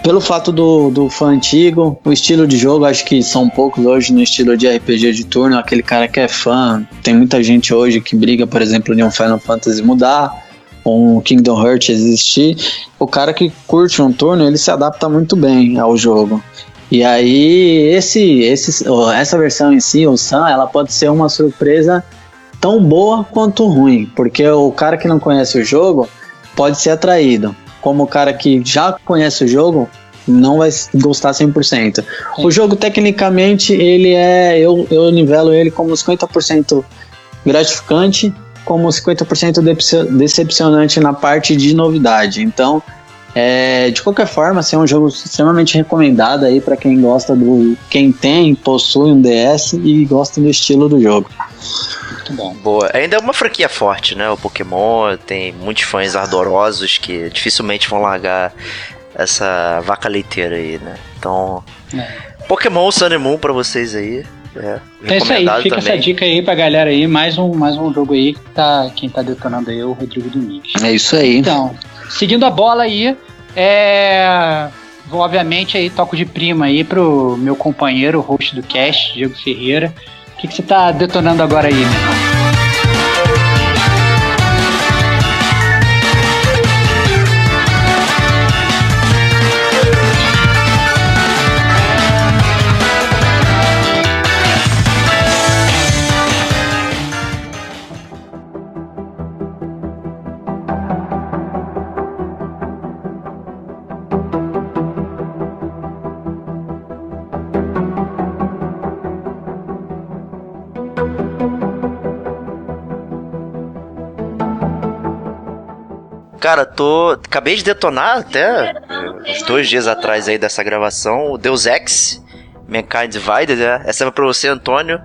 pelo fato do, do fã antigo, o estilo de jogo, acho que são poucos hoje no estilo de RPG de turno, aquele cara que é fã. Tem muita gente hoje que briga, por exemplo, de um Final Fantasy mudar, ou um Kingdom Hearts existir. O cara que curte um turno, ele se adapta muito bem ao jogo. E aí, esse, esse, essa versão em si, o Sun, ela pode ser uma surpresa tão boa quanto ruim, porque o cara que não conhece o jogo pode ser atraído como o cara que já conhece o jogo, não vai gostar 100%. O jogo, tecnicamente, ele é. Eu, eu nivelo ele como 50% gratificante, como 50% decepcionante na parte de novidade. Então, é, de qualquer forma, assim, é um jogo extremamente recomendado aí para quem gosta do. quem tem, possui um DS e gosta do estilo do jogo. Muito bom. Boa. Ainda é uma franquia forte, né? O Pokémon tem muitos fãs ardorosos que dificilmente vão largar essa vaca leiteira aí, né? Então, é. Pokémon Sun and Moon pra vocês aí. É, então é isso aí, fica também. essa dica aí pra galera aí, mais um, mais um jogo aí que tá, quem tá detonando aí é o Rodrigo Domingues. É isso aí. Então, seguindo a bola aí, é... Vou, obviamente, aí toco de prima aí pro meu companheiro, host do cast, Diego Ferreira que, que você tá detonando agora aí, meu? Cara, tô. Acabei de detonar até uns dois dias atrás aí dessa gravação o Deus Ex Mankind Divided, né? Essa é pra você, Antônio.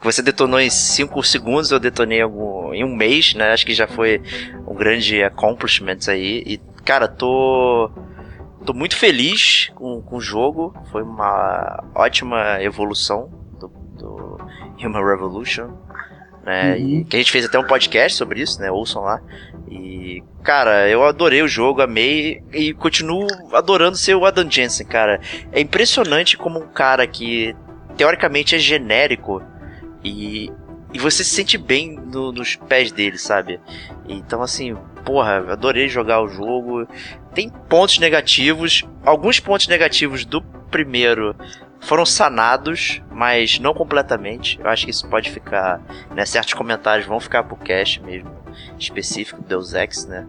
que você detonou em 5 segundos, eu detonei algum, em um mês, né? Acho que já foi um grande accomplishment aí. E, cara, tô. Tô muito feliz com, com o jogo. Foi uma ótima evolução do, do Human Revolution. Né? Uhum. E, que a gente fez até um podcast sobre isso, né? Ouçam lá. E, cara, eu adorei o jogo, amei e continuo adorando ser o Adam Jensen, cara. É impressionante como um cara que teoricamente é genérico e, e você se sente bem no, nos pés dele, sabe? Então, assim, porra, adorei jogar o jogo. Tem pontos negativos, alguns pontos negativos do primeiro foram sanados, mas não completamente. Eu acho que isso pode ficar, né, certos comentários vão ficar pro cast mesmo específico do Deus Ex, né?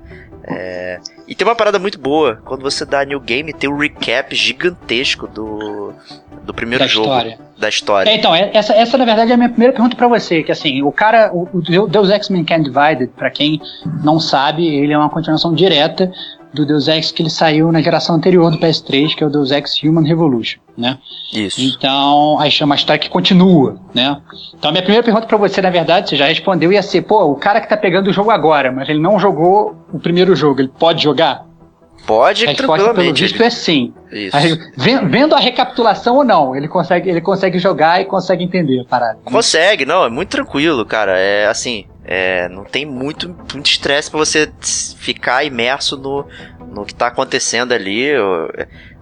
É... E tem uma parada muito boa, quando você dá New Game, tem um recap gigantesco do, do primeiro da jogo. História. Da história. É, então, é, essa, essa na verdade é a minha primeira pergunta para você, que assim, o cara, o, o Deus Ex Mankind Divided, para quem não sabe, ele é uma continuação direta do Deus Ex que ele saiu na geração anterior do PS3, que é o Deus Ex Human Revolution, né? Isso. Então, aí chama a história que continua, né? Então, a minha primeira pergunta para você, na verdade, você já respondeu, ia ser, pô, o cara que tá pegando o jogo agora, mas ele não jogou o primeiro jogo, ele pode jogar? Pode, a resposta, pelo visto, é sim. Aí, vendo a recapitulação ou não, ele consegue, ele consegue jogar e consegue entender a parada. Consegue, não, é muito tranquilo, cara. É assim, é, não tem muito muito estresse para você ficar imerso no, no que tá acontecendo ali.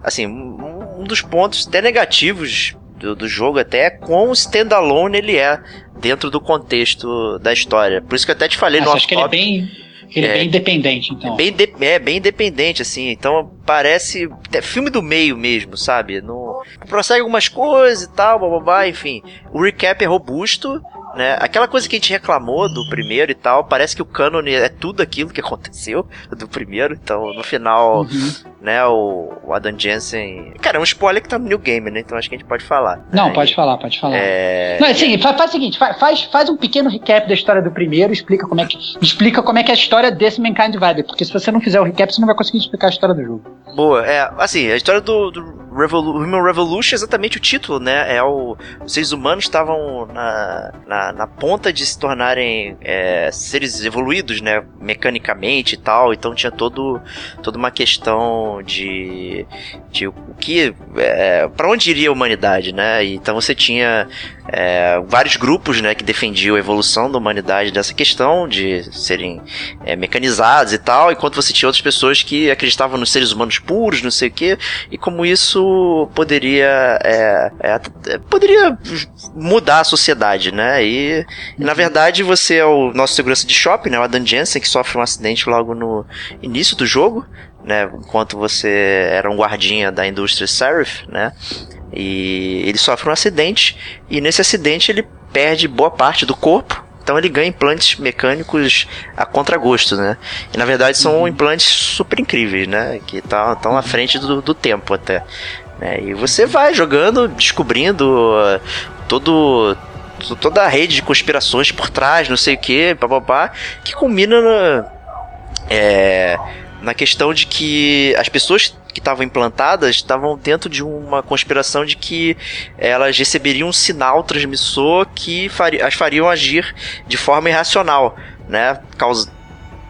Assim, um, um dos pontos até negativos do, do jogo até é quão standalone ele é dentro do contexto da história. Por isso que eu até te falei Nossa, no acho que ele é bem ele é, é, bem independente, então. É bem, de, é bem independente, assim. Então parece é filme do meio mesmo, sabe? No, prossegue algumas coisas e tal, babá, enfim. O recap é robusto, né? Aquela coisa que a gente reclamou do primeiro e tal, parece que o canon é tudo aquilo que aconteceu do primeiro, então no final, uhum. né, o, Adam Jensen... Cara, é um spoiler que tá no New Game, né? Então acho que a gente pode falar. Não, pode falar, pode falar. É... Não, assim, faz, faz o seguinte, faz, faz um pequeno recap da história do primeiro, explica como é que, explica como é que é a história desse Mankind Divided, porque se você não fizer o recap, você não vai conseguir explicar a história do jogo. Boa, é, assim, a história do, do Revolu Human Revolution é exatamente o título, né? É o, os seres humanos estavam na, na, na ponta de se tornarem é, seres evoluídos, né? Mecanicamente e tal. Então tinha todo, toda uma questão de, de o que. É, para onde iria a humanidade, né? Então você tinha é, vários grupos né, que defendiam a evolução da humanidade dessa questão de serem é, mecanizados e tal, enquanto você tinha outras pessoas que acreditavam nos seres humanos puros, não sei o que, e como isso poderia é, é, poderia mudar a sociedade, né? E, e, na verdade você é o nosso segurança de shopping, né? O Adam Jensen que sofre um acidente logo no início do jogo, né? Enquanto você era um guardinha da indústria Serif, né? E ele sofre um acidente e nesse acidente ele perde boa parte do corpo então ele ganha implantes mecânicos a contragosto, né? E na verdade são uhum. implantes super incríveis, né? Que estão à frente do, do tempo até. Né? E você vai jogando, descobrindo uh, todo toda a rede de conspirações por trás, não sei o que, papapá, que culmina na, é, na questão de que as pessoas que estavam implantadas estavam dentro de uma conspiração de que elas receberiam um sinal transmissor que faria, as fariam agir de forma irracional, né? Causa,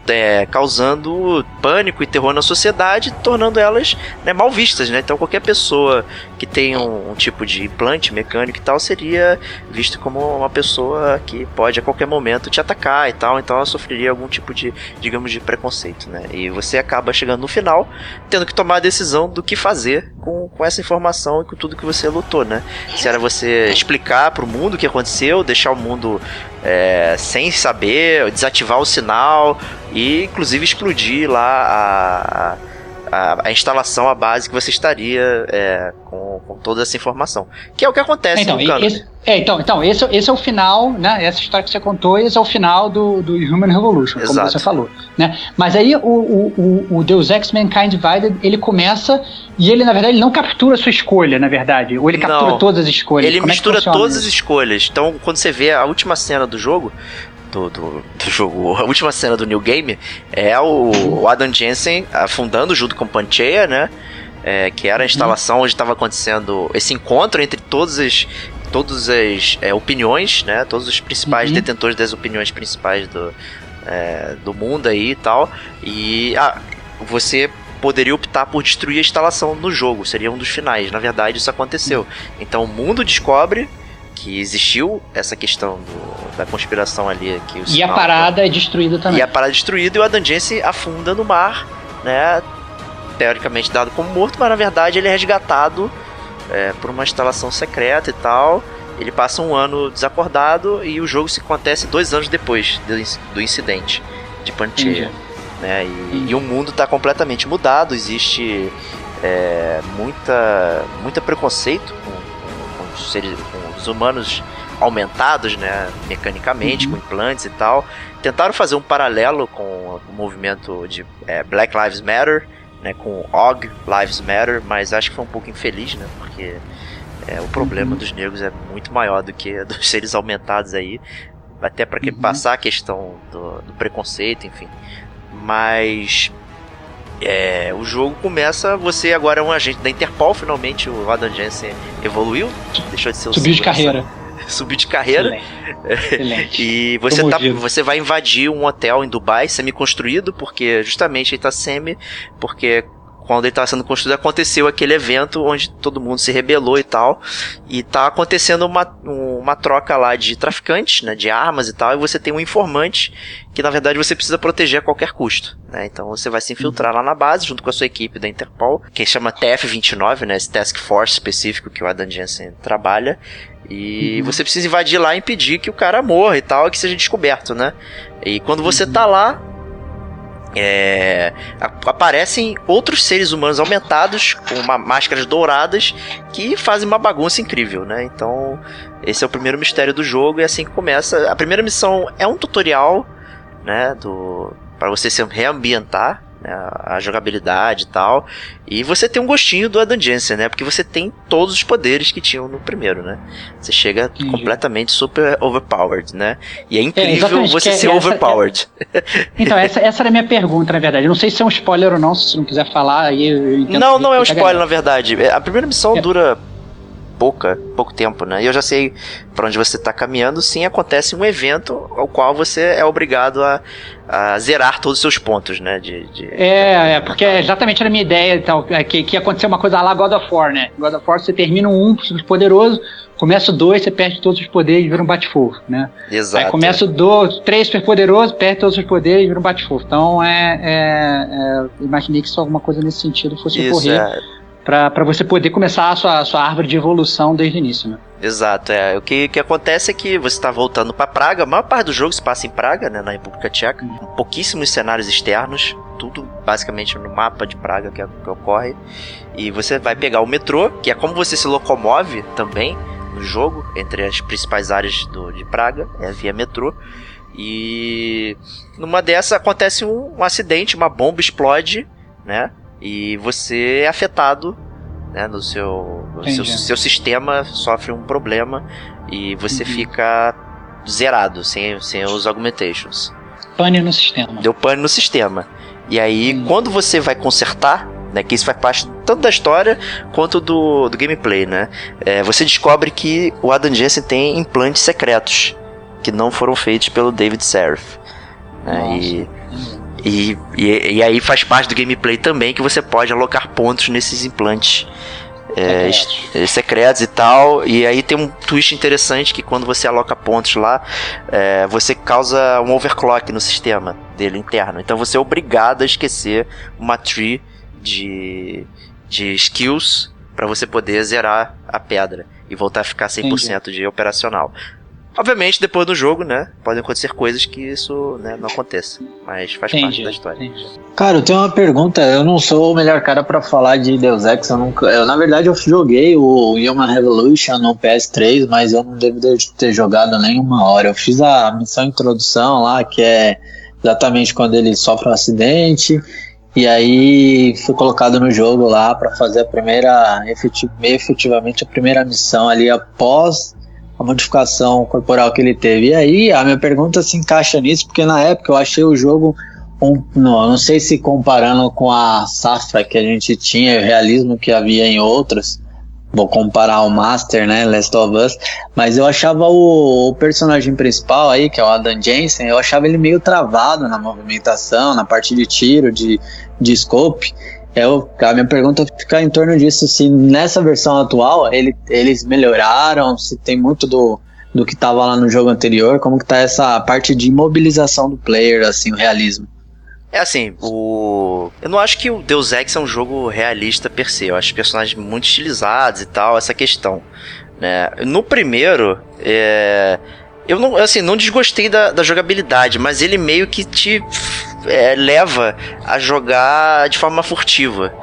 é, causando pânico e terror na sociedade, tornando elas né, mal vistas, né? Então qualquer pessoa que tem um, um, tipo de implante mecânico e tal seria visto como uma pessoa que pode a qualquer momento te atacar e tal, então ela sofreria algum tipo de, digamos, de preconceito, né? E você acaba chegando no final tendo que tomar a decisão do que fazer com, com essa informação e com tudo que você lutou, né? Se era você explicar para o mundo o que aconteceu, deixar o mundo é, sem saber, desativar o sinal e inclusive explodir lá a, a, a instalação, a base que você estaria é, com, com, toda essa informação. Que é o que acontece então, no. Esse, é, então, então esse, esse é o final, né? Essa história que você contou, esse é o final do, do Human Revolution, Exato. como você falou. Né? Mas aí o, o, o, o Deus Ex Mankind Divided, ele começa e ele, na verdade, ele não captura a sua escolha, na verdade. Ou ele captura não, todas as escolhas. Ele Como é mistura é todas as escolhas. Então, quando você vê a última cena do jogo, do, do, do, jogo, a última cena do New Game é o, o Adam Jensen afundando junto com Pancheia, né? é, que era a instalação onde estava acontecendo esse encontro entre todas as todas as é, opiniões, né? Todos os principais uhum. detentores das opiniões principais do, é, do mundo aí e tal. E ah, você poderia optar por destruir a instalação no jogo, seria um dos finais. Na verdade, isso aconteceu. Então o mundo descobre que existiu essa questão do, da conspiração ali. Que e a parada é destruída também. E a parada é destruída e o Adam Jensen afunda no mar, né? Teoricamente dado como morto, mas na verdade ele é resgatado é, por uma instalação secreta e tal. Ele passa um ano desacordado e o jogo se acontece dois anos depois do, do incidente de Pancheia. Né? E, e, o mundo está completamente mudado, existe é, muita, muita preconceito com, com, os seres, com os humanos aumentados, né, mecanicamente, uhum. com implantes e tal. Tentaram fazer um paralelo com o movimento de é, Black Lives Matter, né, com OG Lives Matter, mas acho que foi um pouco infeliz, né, porque é, o problema uhum. dos negros é muito maior do que dos seres aumentados aí, até para que uhum. passar a questão do, do preconceito, enfim. Mas é, o jogo começa, você agora é um agente da Interpol, finalmente o Adam Jensen evoluiu, deixou de ser o Subiu de carreira. Subiu de carreira. Excelente. Excelente. e você, tá, você vai invadir um hotel em Dubai, semi-construído, porque justamente ele tá semi, porque quando ele estava sendo construído, aconteceu aquele evento onde todo mundo se rebelou e tal. E tá acontecendo uma, uma troca lá de traficantes, né, de armas e tal, e você tem um informante que na verdade você precisa proteger a qualquer custo. Né? Então você vai se infiltrar lá na base junto com a sua equipe da Interpol, que chama TF-29, né, esse Task Force específico que o Adam Jensen trabalha. E uhum. você precisa invadir lá e impedir que o cara morra e tal, que seja descoberto, né? E quando você uhum. tá lá, é, aparecem outros seres humanos aumentados com uma, máscaras douradas que fazem uma bagunça incrível, né? Então, esse é o primeiro mistério do jogo e é assim que começa. A primeira missão é um tutorial, né, do para você se reambientar né, a jogabilidade e tal. E você tem um gostinho do Adam Jensen, né? Porque você tem todos os poderes que tinham no primeiro, né? Você chega Entendi. completamente super overpowered, né? E é, é incrível é, você ser essa, overpowered. É... Então, essa, essa era a minha pergunta, na verdade. Eu não sei se é um spoiler ou não, se você não quiser falar. Aí não, não é um spoiler, na verdade. A primeira missão é. dura pouca, pouco tempo, né? E eu já sei para onde você está caminhando, sim, acontece um evento ao qual você é obrigado a, a zerar todos os seus pontos, né? De, de é, é, porque é exatamente a minha ideia, então, é que, que aconteceu uma coisa lá God of War, né? God of War você termina um super poderoso, começa o dois, você perde todos os poderes e vira um bate-fogo, né? Exato. Aí começa o dois, três super poderoso, perde todos os poderes e vira um bate-fogo. Então é, é, é, imaginei que só alguma coisa nesse sentido fosse Isso, ocorrer. É para você poder começar a sua, a sua árvore de evolução desde o início, né? Exato, é. O que, que acontece é que você está voltando para Praga, a maior parte do jogo se passa em Praga, né, na República Tcheca, uhum. pouquíssimos cenários externos, tudo basicamente no mapa de Praga que, que ocorre. E você vai pegar o metrô, que é como você se locomove também no jogo, entre as principais áreas do, de Praga, é via metrô. E numa dessas acontece um, um acidente, uma bomba explode, né? E você é afetado né, no seu, seu, seu sistema sofre um problema e você uhum. fica zerado sem, sem os augmentations. Pane no sistema. Deu pane no sistema. E aí, uhum. quando você vai consertar, né, que isso faz parte tanto da história quanto do, do gameplay, né? É, você descobre que o Adam Jensen tem implantes secretos que não foram feitos pelo David Serif. Né, e e, e, e, aí faz parte do gameplay também que você pode alocar pontos nesses implantes é, secretos. secretos e tal. E aí tem um twist interessante que quando você aloca pontos lá, é, você causa um overclock no sistema dele interno. Então você é obrigado a esquecer uma tree de, de skills para você poder zerar a pedra e voltar a ficar 100% Entendi. de operacional. Obviamente, depois do jogo, né? Podem acontecer coisas que isso né, não aconteça. Mas faz entendi, parte da história. Entendi. Cara, eu tenho uma pergunta. Eu não sou o melhor cara para falar de Deus Ex. Eu nunca, eu, na verdade, eu joguei o Human Revolution no PS3, mas eu não devo ter jogado nenhuma hora. Eu fiz a missão introdução lá, que é exatamente quando ele sofre um acidente. E aí fui colocado no jogo lá para fazer a primeira, efetiv efetivamente a primeira missão ali após a modificação corporal que ele teve. E aí a minha pergunta se encaixa nisso, porque na época eu achei o jogo um, não, não sei se comparando com a safra que a gente tinha, o realismo que havia em outras, vou comparar o Master, né, Last of Us, mas eu achava o, o, personagem principal aí, que é o Adam Jensen, eu achava ele meio travado na movimentação, na parte de tiro, de, de scope. Eu, a minha pergunta fica em torno disso, se nessa versão atual ele, eles melhoraram, se tem muito do, do que estava lá no jogo anterior, como que tá essa parte de imobilização do player, assim, o realismo. É assim, o. Eu não acho que o Deus Ex é um jogo realista per se. Eu acho personagens muito estilizados e tal, essa questão. Né? No primeiro, é... eu não, assim, não desgostei da, da jogabilidade, mas ele meio que te é, leva a jogar de forma furtiva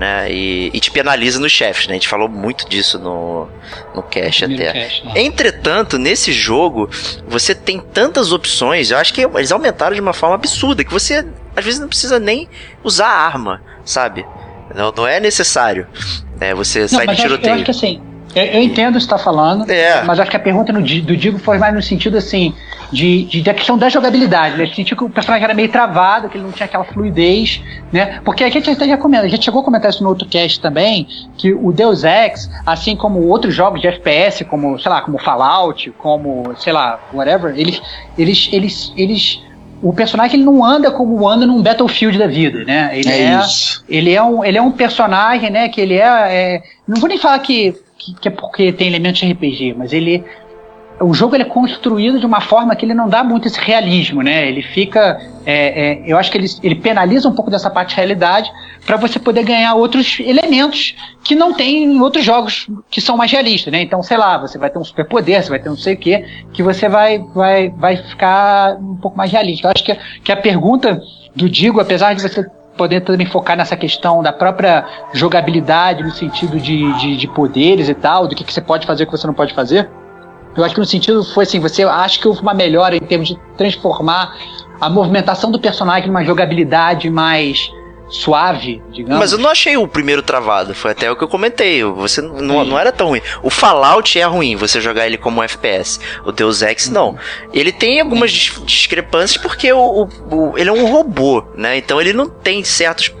né? E, e te penaliza nos chefes, né? A gente falou muito disso no, no cache até. Cache, né? Entretanto, nesse jogo, você tem tantas opções, eu acho que eles aumentaram de uma forma absurda, que você às vezes não precisa nem usar arma, sabe? Não, não é necessário. É, você sai de tiroteio. Eu acho que assim, eu, eu entendo o que você está falando, é. mas acho que a pergunta no, do Digo foi mais no sentido assim, de, de, da questão da jogabilidade, né? Sentiu que o personagem era meio travado, que ele não tinha aquela fluidez, né? Porque a gente até já comenta, a gente chegou a comentar isso no outro cast também, que o Deus Ex, assim como outros jogos de FPS, como, sei lá, como Fallout, como, sei lá, whatever, eles, eles, eles, eles o personagem ele não anda como anda num Battlefield da vida, né? Ele é, é ele é um ele é um personagem, né? Que ele é, é não vou nem falar que que, que é porque tem elementos de RPG, mas ele o jogo ele é construído de uma forma que ele não dá muito esse realismo, né? Ele fica, é, é, eu acho que ele, ele penaliza um pouco dessa parte de realidade para você poder ganhar outros elementos que não tem em outros jogos que são mais realistas, né? Então, sei lá, você vai ter um superpoder, você vai ter um não sei o que, que você vai, vai, vai ficar um pouco mais realista. Eu acho que, que a pergunta do Digo, apesar de você poder também focar nessa questão da própria jogabilidade, no sentido de, de, de poderes e tal, do que, que você pode fazer e o que você não pode fazer. Eu acho que no sentido foi assim, você acha que houve uma melhora em termos de transformar a movimentação do personagem numa jogabilidade mais suave, digamos. Mas eu não achei o primeiro travado, foi até o que eu comentei. Você não, não era tão ruim. O Fallout é ruim, você jogar ele como FPS. O Deus Ex não. Ele tem algumas discrepâncias porque o, o, o, ele é um robô, né? Então ele não tem certos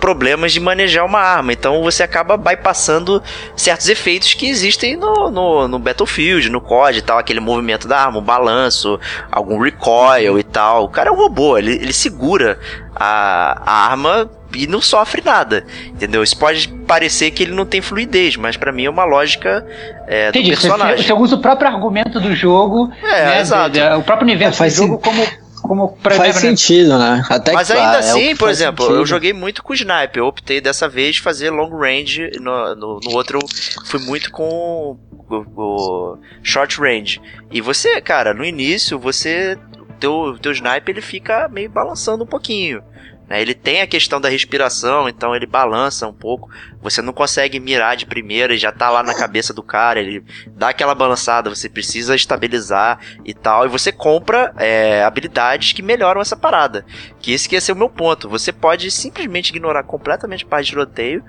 problemas de manejar uma arma. Então você acaba bypassando certos efeitos que existem no, no, no Battlefield, no COD e tal, aquele movimento da arma, o balanço, algum recoil e tal. O cara é um robô, ele, ele segura a, a arma e não sofre nada, entendeu? Isso pode parecer que ele não tem fluidez, mas para mim é uma lógica é, do personagem. Você, você, usa o próprio argumento do jogo, é, né, exato. De, de, o próprio universo é, do jogo como como Faz sentido, né? Até Mas ainda é assim, por exemplo, sentido. eu joguei muito com sniper. Eu optei dessa vez fazer long range. No, no, no outro eu fui muito com o, o, short range. E você, cara, no início, você. Teu, teu sniper ele fica meio balançando um pouquinho. Né? Ele tem a questão da respiração, então ele balança um pouco. Você não consegue mirar de primeira e já tá lá na cabeça do cara. Ele dá aquela balançada, você precisa estabilizar e tal. E você compra é, habilidades que melhoram essa parada. Que esse que ia ser o meu ponto. Você pode simplesmente ignorar completamente a parte de tiroteio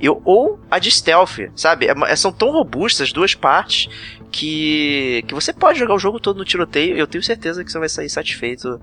eu, ou a de stealth, sabe? É, são tão robustas as duas partes que, que você pode jogar o jogo todo no tiroteio. Eu tenho certeza que você vai sair satisfeito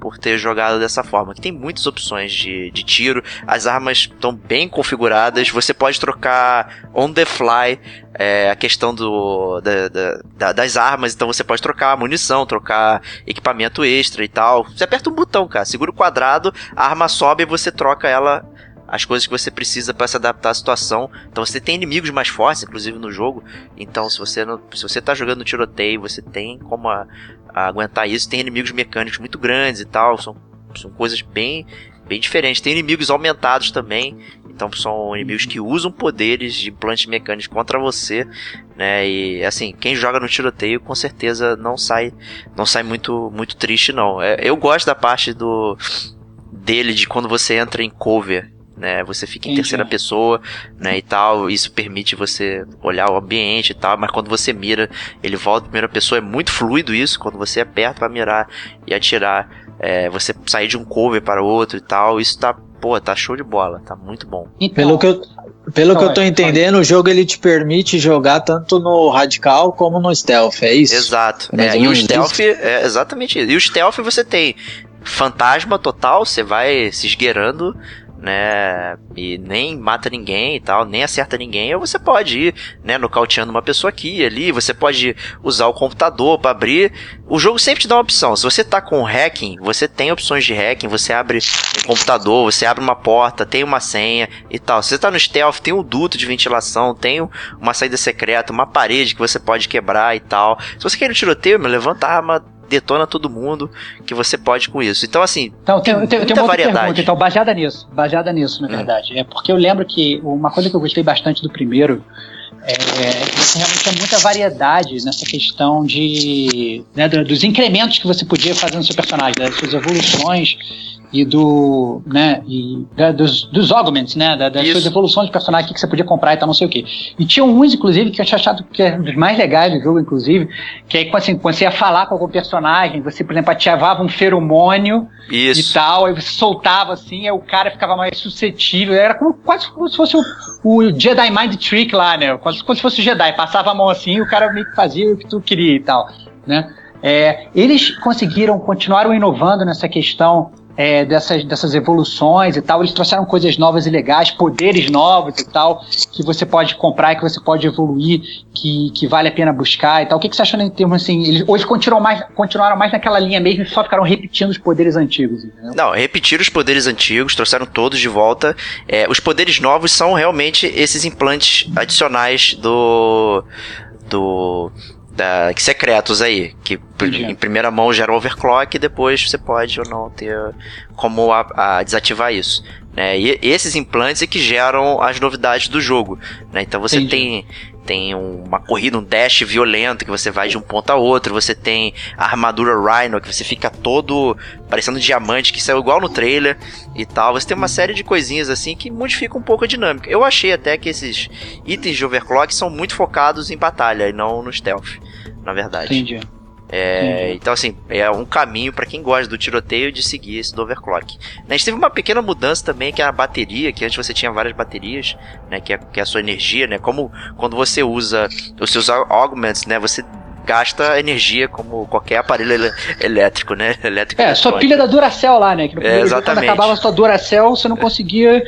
por ter jogado dessa forma. Que tem muitas opções de, de tiro, as armas estão bem configuradas. Você pode trocar on the fly é, a questão do, da, da, das armas, então você pode trocar munição, trocar equipamento extra e tal. Você aperta um botão, cara, segura o quadrado, a arma sobe e você troca ela as coisas que você precisa para se adaptar à situação. Então você tem inimigos mais fortes, inclusive no jogo. Então se você não, se você tá jogando tiroteio, você tem como a, a aguentar isso. Tem inimigos mecânicos muito grandes e tal. São, são coisas bem bem diferentes. Tem inimigos aumentados também. Então são inimigos que usam poderes de implantes mecânicos contra você, né? E assim, quem joga no tiroteio com certeza não sai não sai muito muito triste não. É, eu gosto da parte do dele de quando você entra em cover né? Você fica em Entendi. terceira pessoa, né, e tal, isso permite você olhar o ambiente e tal, mas quando você mira, ele volta em primeira pessoa, é muito fluido isso, quando você aperta para mirar e atirar, é, você sair de um cover para outro e tal, isso tá, pô, tá show de bola, tá muito bom. Então, pelo que eu, pelo então, que eu tô entendendo, o jogo ele te permite jogar tanto no radical como no stealth, é isso? Exato. É, e o stealth, é exatamente isso. E o stealth você tem fantasma total, você vai se esgueirando né? E nem mata ninguém e tal, nem acerta ninguém, ou você pode ir, né, nocauteando uma pessoa aqui ali, você pode usar o computador para abrir. O jogo sempre te dá uma opção. Se você tá com hacking, você tem opções de hacking, você abre um computador, você abre uma porta, tem uma senha e tal. Se você tá no stealth, tem um duto de ventilação, tem uma saída secreta, uma parede que você pode quebrar e tal. Se você quer um tiroteio, meu, levanta a arma detona todo mundo que você pode com isso. Então, assim, então, tem, tem, tem, tem uma variedade. Pergunta, então, baseada nisso, baseada nisso, na hum. verdade. É porque eu lembro que uma coisa que eu gostei bastante do primeiro é, que você realmente tinha muita variedade nessa questão de né, dos incrementos que você podia fazer no seu personagem, das suas evoluções e do, né, e da, dos, dos augments, né, da, das Isso. suas evoluções de personagem que você podia comprar e tal, não sei o que. E tinha uns, inclusive, que eu tinha achado que é um dos mais legais do jogo, inclusive, que aí assim, quando você ia falar com algum personagem, você, por exemplo, ativava um feromônio Isso. e tal, aí você soltava assim, aí o cara ficava mais suscetível, era como, quase como se fosse o, o Jedi Mind Trick lá, né, quase como se fosse o Jedi, passava a mão assim e o cara meio que fazia o que tu queria e tal, né. É, eles conseguiram, continuaram inovando nessa questão é, dessas, dessas evoluções e tal. Eles trouxeram coisas novas e legais, poderes novos e tal, que você pode comprar e que você pode evoluir, que, que vale a pena buscar e tal. O que, que você achou em termos assim? Eles, hoje continuam mais, continuaram mais naquela linha mesmo e só ficaram repetindo os poderes antigos. Entendeu? Não, repetiram os poderes antigos, trouxeram todos de volta. É, os poderes novos são realmente esses implantes adicionais do. do da, secretos aí, que em primeira mão gera overclock e depois você pode ou não ter como a, a desativar isso. Né? E esses implantes é que geram as novidades do jogo. Né? Então você Entendi. tem tem uma corrida, um dash violento que você vai de um ponto a outro, você tem a armadura Rhino que você fica todo parecendo um diamante que saiu igual no trailer e tal. Você tem uma série de coisinhas assim que modifica um pouco a dinâmica. Eu achei até que esses itens de overclock são muito focados em batalha e não no stealth, na verdade. Entendi. É, então, assim, é um caminho para quem gosta do tiroteio de seguir esse do overclock. A gente teve uma pequena mudança também, que é a bateria, que antes você tinha várias baterias, né, que é, que é a sua energia, né, como quando você usa os seus augments, né, você gasta energia como qualquer aparelho ele elétrico, né? Elétrico é, sua pilha da Duracell lá, né? Que no é, exatamente. quando acabava sua Duracell, você não conseguia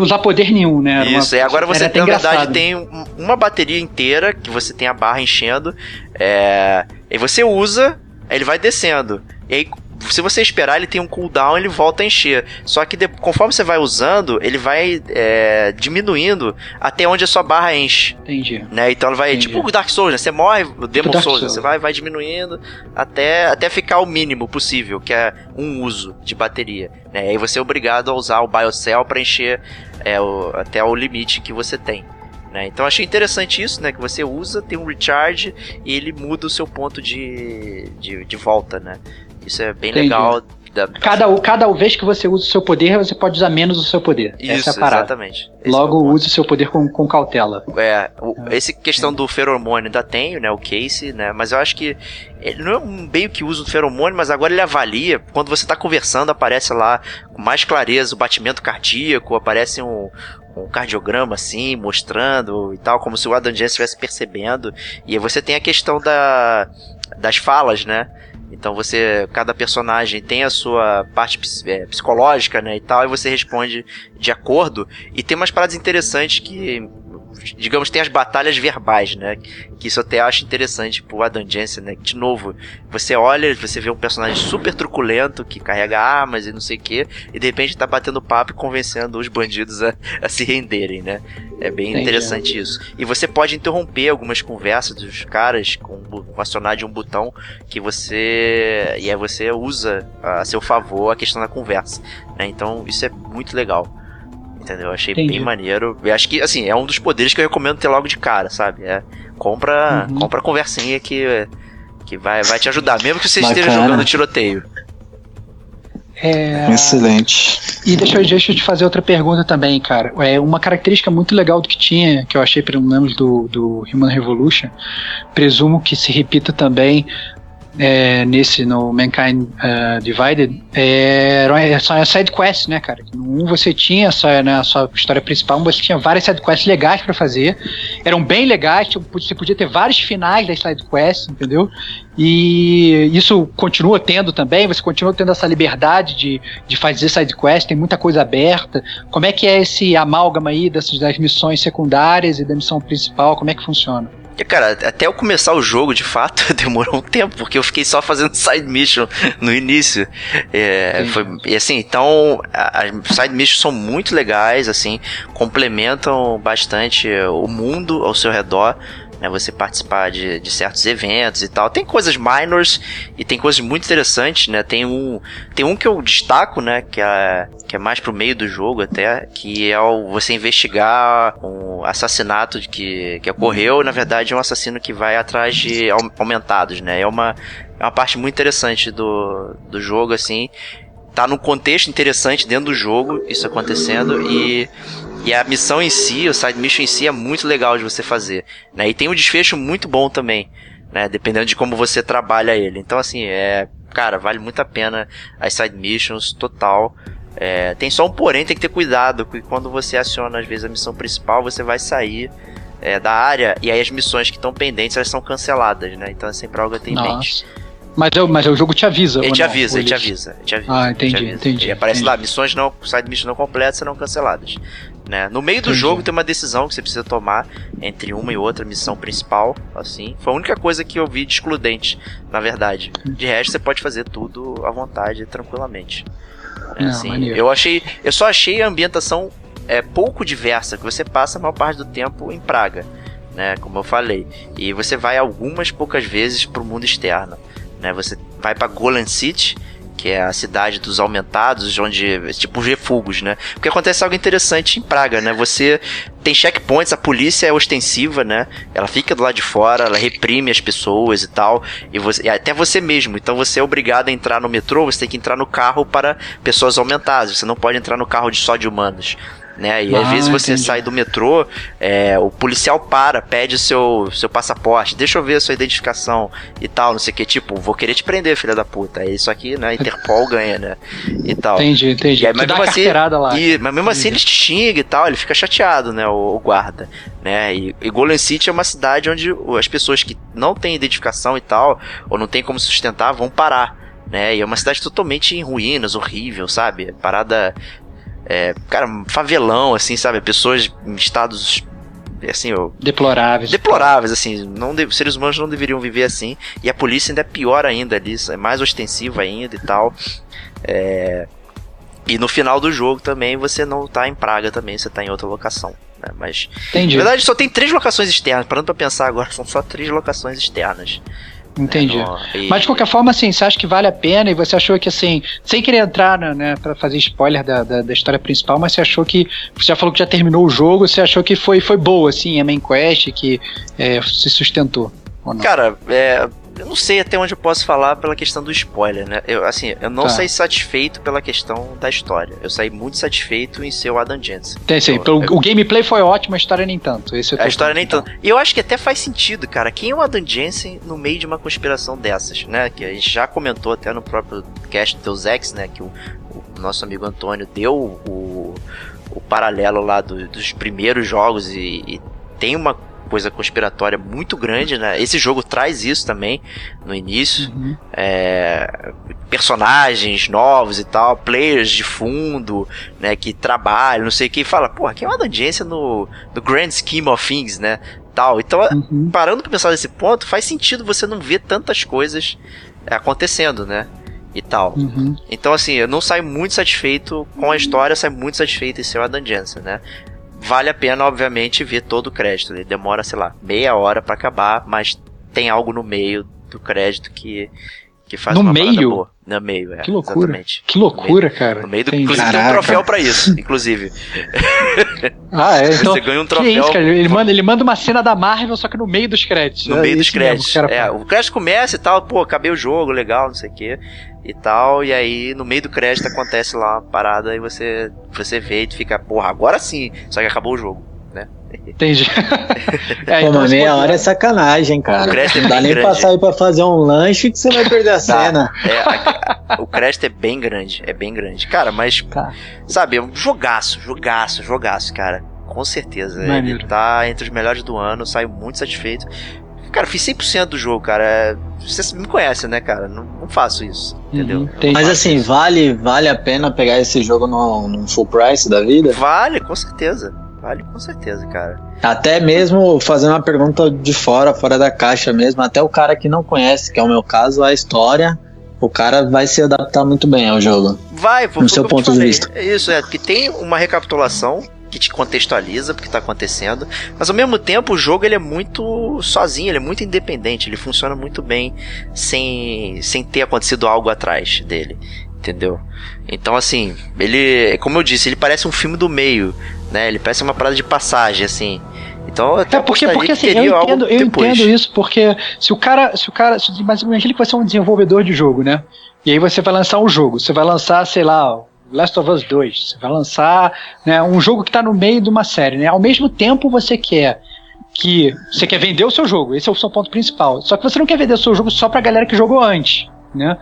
usar poder nenhum, né? Era Isso, uma, e agora você tem, na verdade, tem uma bateria inteira que você tem a barra enchendo, é, e você usa, ele vai descendo. E aí, se você esperar, ele tem um cooldown, ele volta a encher. Só que de, conforme você vai usando, ele vai é, diminuindo até onde a sua barra enche. Entendi. Né? Então ele vai, Entendi. tipo o Dark Souls, né? Você morre, o Demon Souls, Souls, você vai, vai diminuindo até, até ficar o mínimo possível, que é um uso de bateria. Né? E aí você é obrigado a usar o Biocell para encher é, o, até o limite que você tem. Né? Então achei interessante isso, né? Que você usa, tem um recharge e ele muda o seu ponto de, de, de volta, né? Isso é bem Entendi. legal. Da... Cada, cada vez que você usa o seu poder, você pode usar menos o seu poder. Isso, Essa é a parada. exatamente. Esse Logo, é use o seu poder com, com cautela. É, o, esse questão do feromônio ainda tem, né? O Case, né? Mas eu acho que ele não é um bem que usa o feromônio, mas agora ele avalia. Quando você está conversando, aparece lá com mais clareza o batimento cardíaco, aparece um, um cardiograma assim, mostrando e tal, como se o Adam Jensen estivesse percebendo. E aí você tem a questão da, das falas, né? Então você, cada personagem tem a sua parte é, psicológica, né, e tal, e você responde de acordo. E tem umas paradas interessantes que digamos, tem as batalhas verbais, né? Que isso eu até acho interessante pro Adam Jensen, né? De novo, você olha, você vê um personagem super truculento que carrega armas e não sei o que, e de repente tá batendo papo e convencendo os bandidos a, a se renderem, né? É bem Entendi. interessante isso. E você pode interromper algumas conversas dos caras com, com acionar de um botão que você. E aí você usa a seu favor a questão da conversa. Né? Então isso é muito legal entendeu? Eu achei Entendi. bem maneiro. Eu acho que, assim, é um dos poderes que eu recomendo ter logo de cara, sabe? É, compra, uhum. compra a conversinha que, que vai, vai te ajudar, mesmo que você Bacana. esteja jogando tiroteio. É... Excelente. E deixa eu, deixa eu te fazer outra pergunta também, cara. É uma característica muito legal do que tinha, que eu achei pelo menos do, do Human Revolution, presumo que se repita também é, nesse, no Mankind uh, Divided, é, era só side quest, né, cara? No 1 você tinha só, né, a sua história principal, você tinha várias side quests legais para fazer, eram bem legais, você podia ter vários finais das side quests, entendeu? E isso continua tendo também, você continua tendo essa liberdade de, de fazer side quest, tem muita coisa aberta. Como é que é esse amálgama aí dessas, das missões secundárias e da missão principal? Como é que funciona? E, cara, até eu começar o jogo, de fato, demorou um tempo, porque eu fiquei só fazendo side mission no início. É, foi, e assim, então, as side missions são muito legais, assim, complementam bastante o mundo ao seu redor né, você participar de, de certos eventos e tal. Tem coisas minors e tem coisas muito interessantes, né? Tem um, tem um que eu destaco, né, que é, que é mais pro meio do jogo até, que é o, você investigar um assassinato que, que ocorreu, na verdade é um assassino que vai atrás de aumentados, né? É uma, é uma parte muito interessante do, do jogo, assim. Tá num contexto interessante dentro do jogo, isso acontecendo, e e a missão em si, o side mission em si é muito legal de você fazer, né? E tem um desfecho muito bom também, né? Dependendo de como você trabalha ele. Então assim, é, cara, vale muito a pena as side missions total. É, tem só um porém, tem que ter cuidado, porque quando você aciona às vezes a missão principal, você vai sair é, da área e aí as missões que estão pendentes elas são canceladas, né? Então é sempre algo a ter em mente. Mas, eu, mas o jogo te avisa. Ele te avisa, ele te avisa, ele te avisa. Ah, entendi, avisa. entendi. E aparece entendi. lá, missões não, side missions não completas serão canceladas. Né? No meio do entendi. jogo tem uma decisão que você precisa tomar entre uma e outra missão principal, assim. Foi a única coisa que eu vi de excludente, na verdade. De resto, você pode fazer tudo à vontade, tranquilamente. É, não, assim, eu achei, eu só achei a ambientação é, pouco diversa, que você passa a maior parte do tempo em Praga, né? Como eu falei. E você vai algumas poucas vezes para o mundo externo né? Você vai para Golan City, que é a cidade dos aumentados, onde tipo refugos, né? Porque acontece algo interessante em Praga, né? Você tem checkpoints, a polícia é ostensiva, né? Ela fica do lado de fora, ela reprime as pessoas e tal, e, você, e até você mesmo. Então você é obrigado a entrar no metrô, você tem que entrar no carro para pessoas aumentadas. Você não pode entrar no carro de só de humanos né? E ah, às vezes você entendi. sai do metrô, é, o policial para, pede seu, seu passaporte, deixa eu ver a sua identificação e tal, não sei o que, tipo, vou querer te prender, filha da puta. É isso aqui, né? Interpol ganha, né? E tal. Entendi, entendi. E aí, mas, mesmo assim, lá. E, mas mesmo assim ele te xinga e tal, ele fica chateado, né? O, o guarda, né? E, e Golden City é uma cidade onde as pessoas que não têm identificação e tal, ou não tem como sustentar, vão parar né? E é uma cidade totalmente em ruínas, horrível, sabe? Parada é, cara, favelão, assim, sabe? Pessoas em estados assim, eu, deploráveis. Deploráveis, assim, não de, seres humanos não deveriam viver assim. E a polícia ainda é pior ainda ali, é mais ostensiva ainda e tal. É, e no final do jogo também você não tá em Praga também, você tá em outra locação. Né? Mas Entendi. na verdade só tem três locações externas. Parando pra pensar agora, são só três locações externas. Entendi. É, e... Mas de qualquer forma, assim, você acha que vale a pena e você achou que, assim, sem querer entrar, né, né pra fazer spoiler da, da, da, história principal, mas você achou que, você já falou que já terminou o jogo, você achou que foi, foi boa, assim, a main quest, que é, se sustentou? Cara, é, eu não sei até onde eu posso falar pela questão do spoiler, né? Eu, assim, eu não tá. saí satisfeito pela questão da história. Eu saí muito satisfeito em ser o Adam Jensen. Tem sim. Eu, o, o gameplay foi ótimo, a história nem tanto. Esse a história nem tanto. E eu acho que até faz sentido, cara. Quem é o Adam Jensen no meio de uma conspiração dessas, né? Que a gente já comentou até no próprio cast do Deus Ex, né? Que o, o nosso amigo Antônio deu o, o paralelo lá do, dos primeiros jogos e, e tem uma coisa conspiratória muito grande, né? Esse jogo traz isso também no início. Uhum. É, personagens novos e tal, players de fundo, né? Que trabalham, não sei o que. Fala, porra, que é uma audiência no, no Grand Scheme of Things, né? Tal. Então, uhum. parando pra pensar nesse ponto, faz sentido você não ver tantas coisas acontecendo, né? e tal. Uhum. Então, assim, eu não saio muito satisfeito com a história, eu saio muito satisfeito em ser o Adam Jensen, né? Vale a pena, obviamente, ver todo o crédito. Ele demora, sei lá, meia hora para acabar, mas tem algo no meio do crédito que, que faz no uma meio? boa. No meio, é. Que loucura. Exatamente. Que loucura, no meio, cara. No meio do, inclusive tem um troféu para isso, inclusive. ah, é. Então, Você ganha um troféu. Que isso, cara? Ele manda, ele manda uma cena da Marvel, só que no meio dos créditos. No é meio dos créditos. Mesmo, é, o crédito começa e tal, pô, acabei o jogo, legal, não sei o quê e tal, e aí no meio do crédito acontece lá uma parada e você, você vê e fica, porra, agora sim, só que acabou o jogo? Entendi. é, Pô, mas meia hora é sacanagem, cara. O não dá nem grande. pra sair pra fazer um lanche que você vai perder a cena. É, a, a, o Crest é bem grande, é bem grande. Cara, mas, tá. sabe, é um jogaço, jogaço, jogaço, cara. Com certeza. Maneiro. Ele tá entre os melhores do ano, saio muito satisfeito. Cara, fiz 100% do jogo, cara. Você me conhece, né, cara? Não, não faço isso, entendeu? Uhum, Mas assim, vale, vale a pena pegar esse jogo no, no full price da vida? Vale, com certeza. Vale com certeza, cara. Até mesmo fazendo uma pergunta de fora, fora da caixa mesmo, até o cara que não conhece, que é o meu caso, a história, o cara vai se adaptar muito bem ao jogo. Vai, no seu ponto de vista. Isso, é, que tem uma recapitulação que te contextualiza porque está acontecendo, mas ao mesmo tempo o jogo ele é muito sozinho, ele é muito independente, ele funciona muito bem sem, sem ter acontecido algo atrás dele, entendeu? Então assim, ele, como eu disse, ele parece um filme do meio, né? Ele parece uma parada de passagem, assim. Então, até é porque, porque assim, eu entendo, eu entendo isso, porque se o cara, se o cara, se, mas imagina que você é um desenvolvedor de jogo, né? E aí você vai lançar um jogo, você vai lançar, sei lá, Last of Us 2. Você vai lançar né, um jogo que está no meio de uma série. Né? Ao mesmo tempo, você quer que você quer vender o seu jogo. Esse é o seu ponto principal. Só que você não quer vender o seu jogo só para a galera que jogou antes. Né?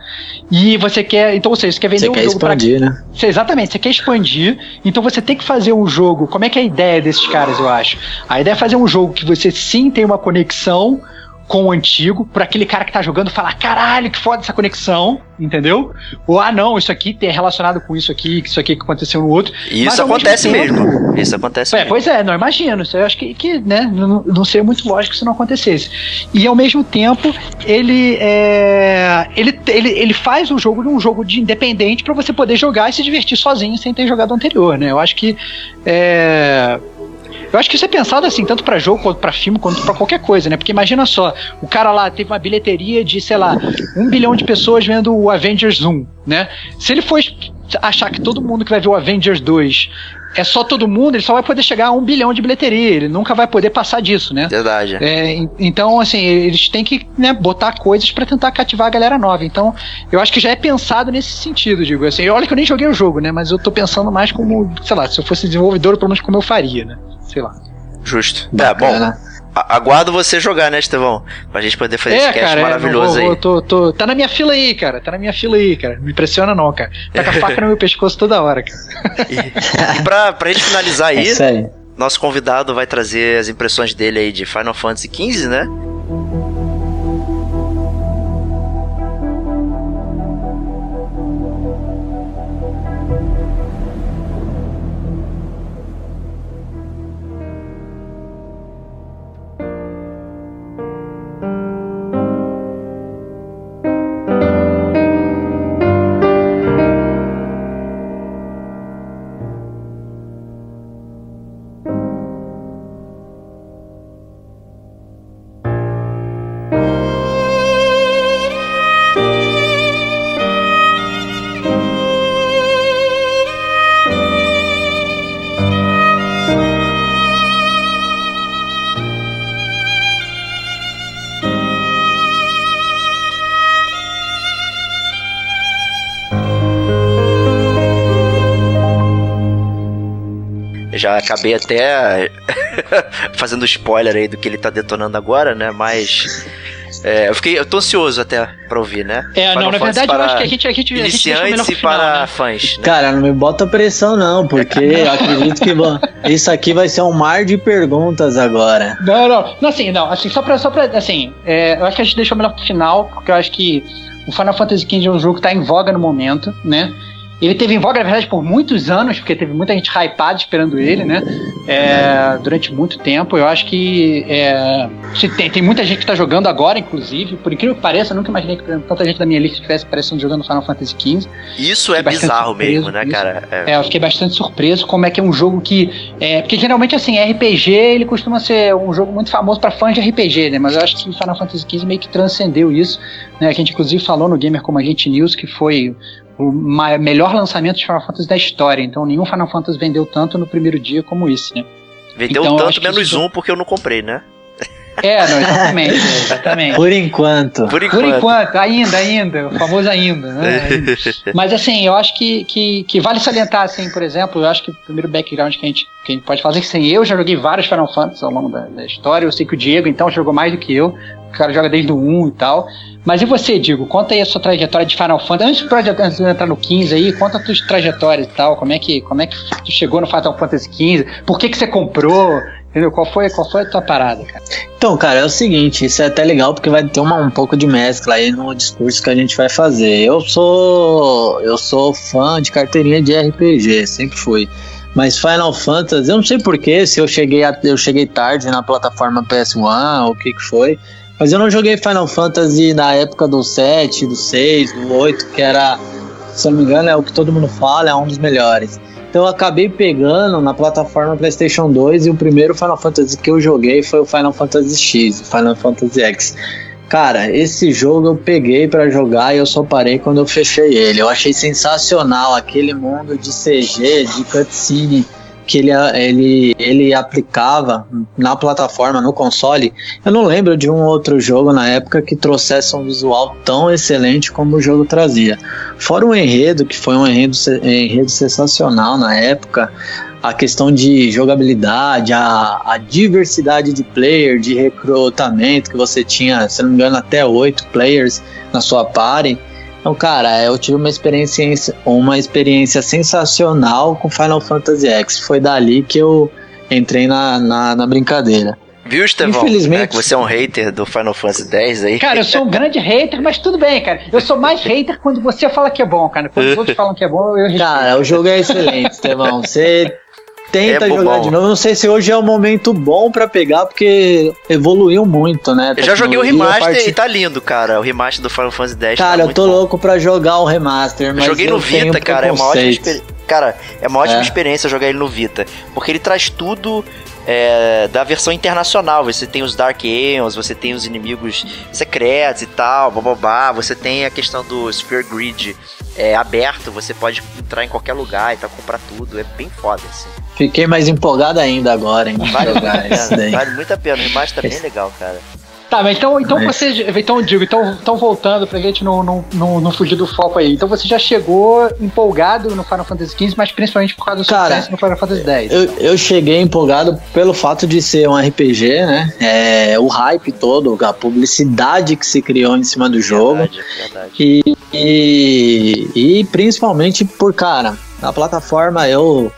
E você quer, então você, você quer vender você um quer jogo para né? exatamente, você quer expandir, então você tem que fazer um jogo. Como é que é a ideia desses caras, eu acho? A ideia é fazer um jogo que você sim tem uma conexão com o antigo, para aquele cara que tá jogando falar, caralho, que foda essa conexão, entendeu? Ou, ah, não, isso aqui tem relacionado com isso aqui, isso aqui que aconteceu no outro. E isso acontece mesmo, mesmo. Isso acontece é, mesmo. Pois é, não imagino. Isso eu acho que, que né, não, não seria muito lógico se não acontecesse. E ao mesmo tempo, ele é, ele, ele, ele faz o jogo de um jogo de independente para você poder jogar e se divertir sozinho sem ter jogado anterior, né? Eu acho que é, eu acho que isso é pensado assim, tanto para jogo, quanto para filme, quanto para qualquer coisa, né? Porque imagina só, o cara lá teve uma bilheteria de, sei lá, um bilhão de pessoas vendo o Avengers 1, né? Se ele for achar que todo mundo que vai ver o Avengers 2 é só todo mundo, ele só vai poder chegar a um bilhão de bilheteria, ele nunca vai poder passar disso, né? Verdade. É, então, assim, eles têm que né, botar coisas para tentar cativar a galera nova. Então, eu acho que já é pensado nesse sentido, digo assim. Olha que eu nem joguei o jogo, né? Mas eu tô pensando mais como, sei lá, se eu fosse desenvolvedor, pelo menos como eu faria, né? Sei lá. Justo. Bacana. É, bom. Aguardo você jogar, né, Estevão? Pra gente poder fazer é, esse cast cara, maravilhoso é, vou, aí. Tô, tô, tá na minha fila aí, cara. Tá na minha fila aí, cara. Não me impressiona não, cara. Tá com a faca no meu pescoço toda hora, cara. E, e pra, pra gente finalizar aí, é nosso convidado vai trazer as impressões dele aí de Final Fantasy XV, né? Já acabei até fazendo spoiler aí do que ele tá detonando agora, né? Mas. É, eu fiquei, eu tô ansioso até pra ouvir, né? É, Final não, na verdade eu acho que a gente, a gente, iniciantes a gente e final, para né? fãs. Né? Cara, não me bota pressão não, porque eu acredito que isso aqui vai ser um mar de perguntas agora. Não, não, não assim, não, assim, só pra, só pra assim, é, eu acho que a gente deixou melhor pro final, porque eu acho que o Final Fantasy XV é um jogo que tá em voga no momento, né? Ele teve em voga, na verdade, por muitos anos, porque teve muita gente hypada esperando ele, né? É, durante muito tempo. Eu acho que é, tem, tem muita gente que está jogando agora, inclusive. Por incrível que pareça, eu nunca imaginei que tanta gente da minha lista estivesse parecendo jogando Final Fantasy XV. Isso é bizarro mesmo, né, cara? É. é. eu fiquei bastante surpreso como é que é um jogo que. É, porque geralmente, assim, RPG ele costuma ser um jogo muito famoso para fãs de RPG, né? Mas eu acho que Final Fantasy XV meio que transcendeu isso. Né? A gente, inclusive, falou no Gamer Como a Gente News que foi o melhor lançamento de Final Fantasy da história. Então nenhum Final Fantasy vendeu tanto no primeiro dia como esse, né? Vendeu então, tanto menos um porque eu não comprei, né? É, não, exatamente, exatamente. Por enquanto. Por enquanto. Por enquanto, ainda, ainda, o famoso ainda, né? Mas assim, eu acho que, que, que, vale salientar, assim, por exemplo, eu acho que o primeiro background que a gente, que a gente pode fazer é que assim, eu já joguei vários Final Fantasy ao longo da, da, história, eu sei que o Diego então jogou mais do que eu, o cara joga desde o 1 e tal. Mas e você, Diego? Conta aí a sua trajetória de Final Fantasy. Antes de entrar no 15 aí, conta a tua trajetória e tal. Como é que, como é que tu chegou no Final Fantasy 15? Por que, que você comprou? Entendeu? Qual foi, qual foi a tua parada, cara? Então, cara, é o seguinte, isso é até legal porque vai ter uma, um pouco de mescla aí no discurso que a gente vai fazer. Eu sou eu sou fã de carteirinha de RPG, sempre fui. Mas Final Fantasy, eu não sei porquê, se eu cheguei, a, eu cheguei tarde na plataforma PS1 ou o que que foi, mas eu não joguei Final Fantasy na época do 7, do 6, do 8, que era, se não me engano, é o que todo mundo fala, é um dos melhores. Então eu acabei pegando na plataforma PlayStation 2 e o primeiro Final Fantasy que eu joguei foi o Final Fantasy X, Final Fantasy X. Cara, esse jogo eu peguei para jogar e eu só parei quando eu fechei ele. Eu achei sensacional aquele mundo de CG, de cutscene que ele, ele, ele aplicava na plataforma, no console. Eu não lembro de um outro jogo na época que trouxesse um visual tão excelente como o jogo trazia. Fora o enredo, que foi um enredo, enredo sensacional na época, a questão de jogabilidade, a, a diversidade de player, de recrutamento, que você tinha, se não me engano, até oito players na sua party. Então, cara, eu tive uma experiência, uma experiência sensacional com Final Fantasy X. Foi dali que eu entrei na, na, na brincadeira. Viu, Estevão? Infelizmente. É que você é um hater do Final Fantasy X aí. Cara, eu sou um grande hater, mas tudo bem, cara. Eu sou mais hater quando você fala que é bom, cara. Quando os outros falam que é bom, eu respeito. Cara, o jogo é excelente, Estevão. Você tenta é jogar de novo. Não sei se hoje é o momento bom para pegar, porque evoluiu muito, né? Eu já joguei o remaster parte... e tá lindo, cara. O remaster do Final Fantasy X. Cara, tá eu tô bom. louco pra jogar o remaster, mas. Eu joguei eu no Vita, cara. É uma ótima experiência. Cara, é uma ótima é. experiência jogar ele no Vita. Porque ele traz tudo é, da versão internacional. Você tem os Dark Aeons, você tem os inimigos secretos e tal, bababá. Você tem a questão do Sphere Grid é, aberto, você pode entrar em qualquer lugar e tal, comprar tudo. É bem foda, assim. Fiquei mais empolgado ainda agora, hein? Vale, jogar isso daí. vale muito a pena. O remaster tá bem legal, cara. Tá, mas então, então mas... você. Então, digo, então, então voltando pra gente não, não, não, não fugir do foco aí. Então você já chegou empolgado no Final Fantasy XV, mas principalmente por causa do Cara, sucesso no Final Fantasy X. Eu, eu cheguei empolgado pelo fato de ser um RPG, né? É, o hype todo, a publicidade que se criou em cima do jogo. Verdade, verdade. E, e, e principalmente por, cara, a plataforma eu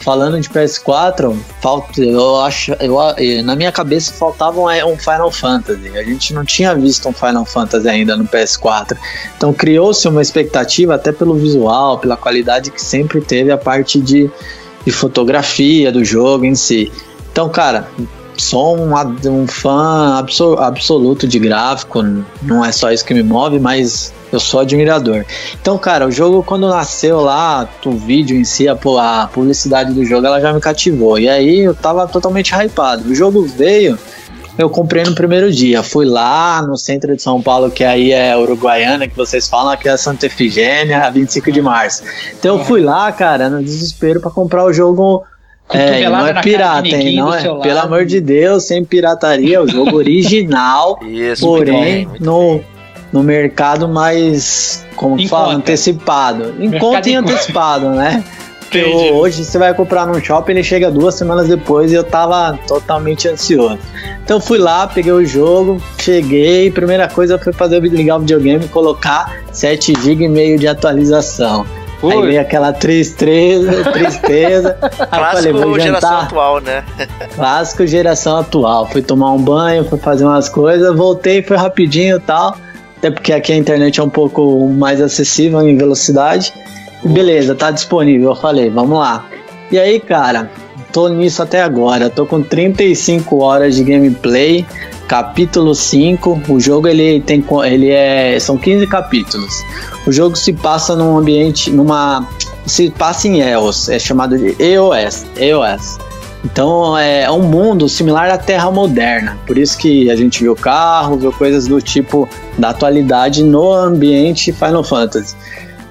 falando de PS4, falta, eu acho, eu, na minha cabeça faltava um Final Fantasy. A gente não tinha visto um Final Fantasy ainda no PS4. Então criou-se uma expectativa até pelo visual, pela qualidade que sempre teve a parte de, de fotografia do jogo em si. Então, cara, sou um, um fã absoluto de gráfico, não é só isso que me move, mas eu sou admirador. Então, cara, o jogo quando nasceu lá, o vídeo em si, a, a publicidade do jogo, ela já me cativou. E aí eu tava totalmente hypado. O jogo veio, eu comprei no primeiro dia. Fui lá no centro de São Paulo, que aí é Uruguaiana, que vocês falam, aqui é Santa Efigênia, 25 de março. Então eu fui lá, cara, no desespero para comprar o jogo é, não é pirata, hein? Não é, pelo amor de Deus, sem pirataria, o jogo original. Isso, porém, muito bem, muito no, bem. No mercado mais, como em fala, conta. antecipado. Em mercado conta e antecipado, né? Porque hoje você vai comprar num shopping, ele chega duas semanas depois e eu tava totalmente ansioso. Então fui lá, peguei o jogo, cheguei, primeira coisa foi fazer ligar o videogame e colocar 7 GB e meio de atualização. Ui. Aí veio aquela tristeza, tristeza. Clássico falei, geração atual, né? Clássico geração atual. Fui tomar um banho, fui fazer umas coisas, voltei, foi rapidinho e tal. Até porque aqui a internet é um pouco mais acessível em velocidade. beleza, tá disponível. Eu falei, vamos lá. E aí, cara, tô nisso até agora. Tô com 35 horas de gameplay capítulo 5. O jogo ele tem ele é são 15 capítulos. O jogo se passa num ambiente numa se passa em EOS, é chamado de EOS, EOS. Então é um mundo similar à Terra moderna. Por isso que a gente viu carros, viu coisas do tipo da atualidade no ambiente Final Fantasy.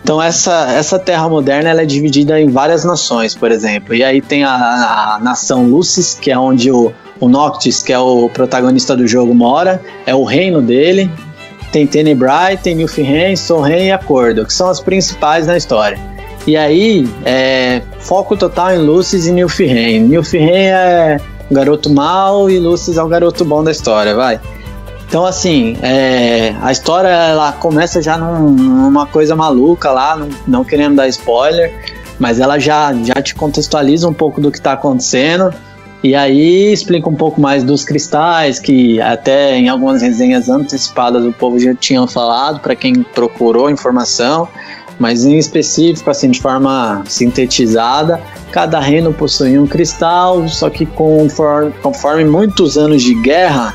Então essa, essa Terra moderna ela é dividida em várias nações, por exemplo. E aí tem a, a nação Lucis, que é onde o, o Noctis, que é o protagonista do jogo, mora. É o reino dele. Tem Tenebrae, tem Nilfheim, Solheim e Acordo, que são as principais na história. E aí, é, foco total em Lucis e Nilfheim. Nilfheim é o garoto mau e Lucis é o garoto bom da história, vai. Então, assim, é, a história ela começa já num, numa coisa maluca lá, não, não, querendo dar spoiler, mas ela já, já te contextualiza um pouco do que está acontecendo. E aí explica um pouco mais dos cristais, que até em algumas resenhas antecipadas o povo já tinha falado, para quem procurou informação, mas em específico, assim, de forma sintetizada, cada reino possuía um cristal, só que conforme, conforme muitos anos de guerra,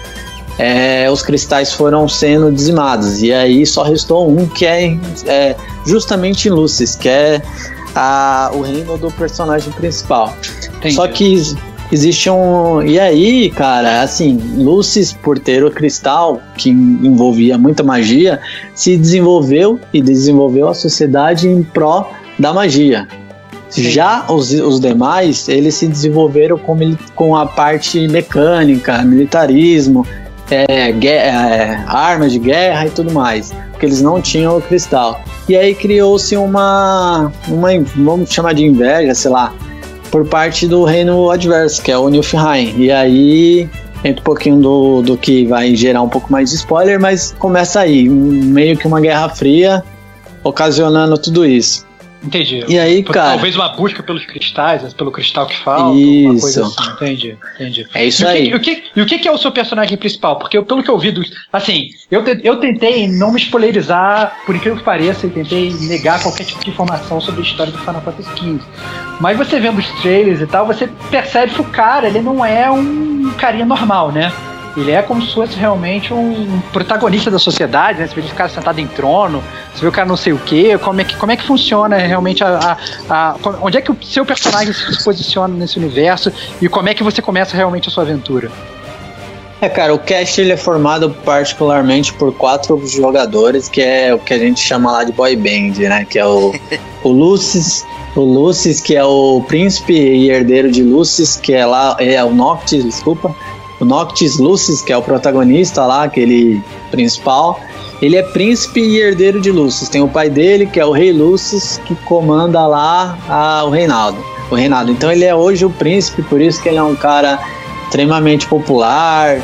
é, os cristais foram sendo dizimados. E aí só restou um que é, é justamente Lucis, que é a, o reino do personagem principal. Entendi. Só que existe um. E aí, cara, assim, Lucis, por ter o cristal, que envolvia muita magia, se desenvolveu e desenvolveu a sociedade em pró da magia. Sim. Já os, os demais, eles se desenvolveram com, com a parte mecânica, militarismo, é, é, armas de guerra e tudo mais, porque eles não tinham o cristal. E aí criou-se uma, uma, vamos chamar de inveja, sei lá, por parte do reino adverso, que é o Nilfheim. E aí entra um pouquinho do, do que vai gerar um pouco mais de spoiler, mas começa aí, meio que uma guerra fria ocasionando tudo isso. Entendi. E aí, cara. Talvez uma busca pelos cristais, pelo cristal que falta, isso. uma coisa assim. Entendi, entendi. É isso e aí. O que, o que, e o que é o seu personagem principal? Porque eu, pelo que eu vi, do, assim, eu, eu tentei não me spoilerizar, por incrível que pareça, e tentei negar qualquer tipo de informação sobre a história do Final Fantasy XV. Mas você vendo os trailers e tal, você percebe que o cara, ele não é um carinha normal, né? Ele é como se fosse realmente um protagonista da sociedade, né? Você vê o cara sentado em trono, você vê o cara não sei o quê, como é que, como é que funciona realmente a, a, a Onde é que o seu personagem se posiciona nesse universo e como é que você começa realmente a sua aventura? É, cara, o cast ele é formado particularmente por quatro jogadores, que é o que a gente chama lá de boy band, né? Que é o, o Lucis, o Lucis, que é o príncipe e herdeiro de Lucis, que é lá, é o Noctis, desculpa, Noctis Lucis, que é o protagonista lá, aquele principal, ele é príncipe e herdeiro de Lucis. Tem o pai dele, que é o rei Lucis, que comanda lá a, o reinado. O reinado. Então ele é hoje o príncipe, por isso que ele é um cara extremamente popular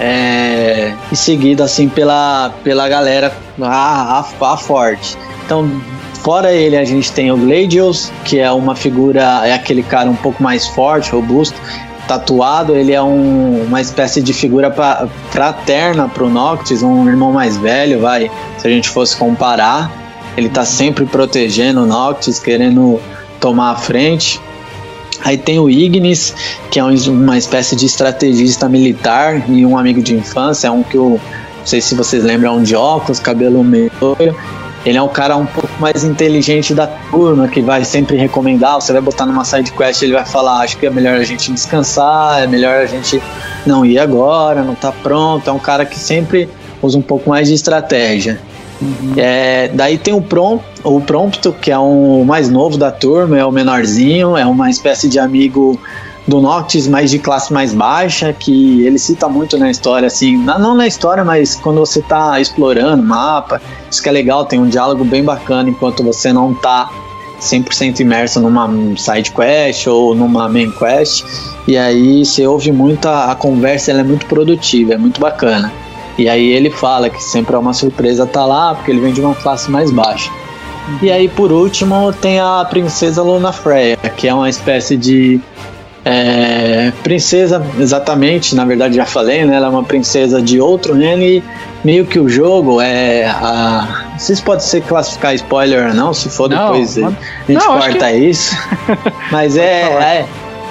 é, e seguido assim pela, pela galera a, a, a forte. Então Fora ele, a gente tem o Gladius, que é uma figura, é aquele cara um pouco mais forte, robusto, tatuado, ele é um, uma espécie de figura pra, fraterna pro Noctis, um irmão mais velho, vai, se a gente fosse comparar. Ele tá sempre protegendo o Noctis, querendo tomar a frente. Aí tem o Ignis, que é uma espécie de estrategista militar e um amigo de infância, é um que eu não sei se vocês lembram, um de óculos, cabelo meio. Ele é um cara um pouco mais inteligente da turma, que vai sempre recomendar. Você vai botar numa side quest, ele vai falar: Acho que é melhor a gente descansar, é melhor a gente não ir agora, não tá pronto. É um cara que sempre usa um pouco mais de estratégia. Uhum. É, daí tem o, Prom, o Prompto, que é um mais novo da turma, é o menorzinho, é uma espécie de amigo do Noctis, mas de classe mais baixa, que ele cita muito na história, assim, não na história, mas quando você está explorando o mapa, isso que é legal, tem um diálogo bem bacana enquanto você não está 100% imerso numa side quest ou numa main quest, e aí você ouve muito a, a conversa, ela é muito produtiva, é muito bacana. E aí ele fala que sempre é uma surpresa estar tá lá, porque ele vem de uma classe mais baixa. E aí, por último, tem a princesa Luna Freya, que é uma espécie de é, princesa, exatamente, na verdade já falei, né? Ela é uma princesa de outro reino e meio que o jogo é. A, não sei se pode ser classificar spoiler ou não, se for não, depois a gente não, corta que... isso. Mas é, é,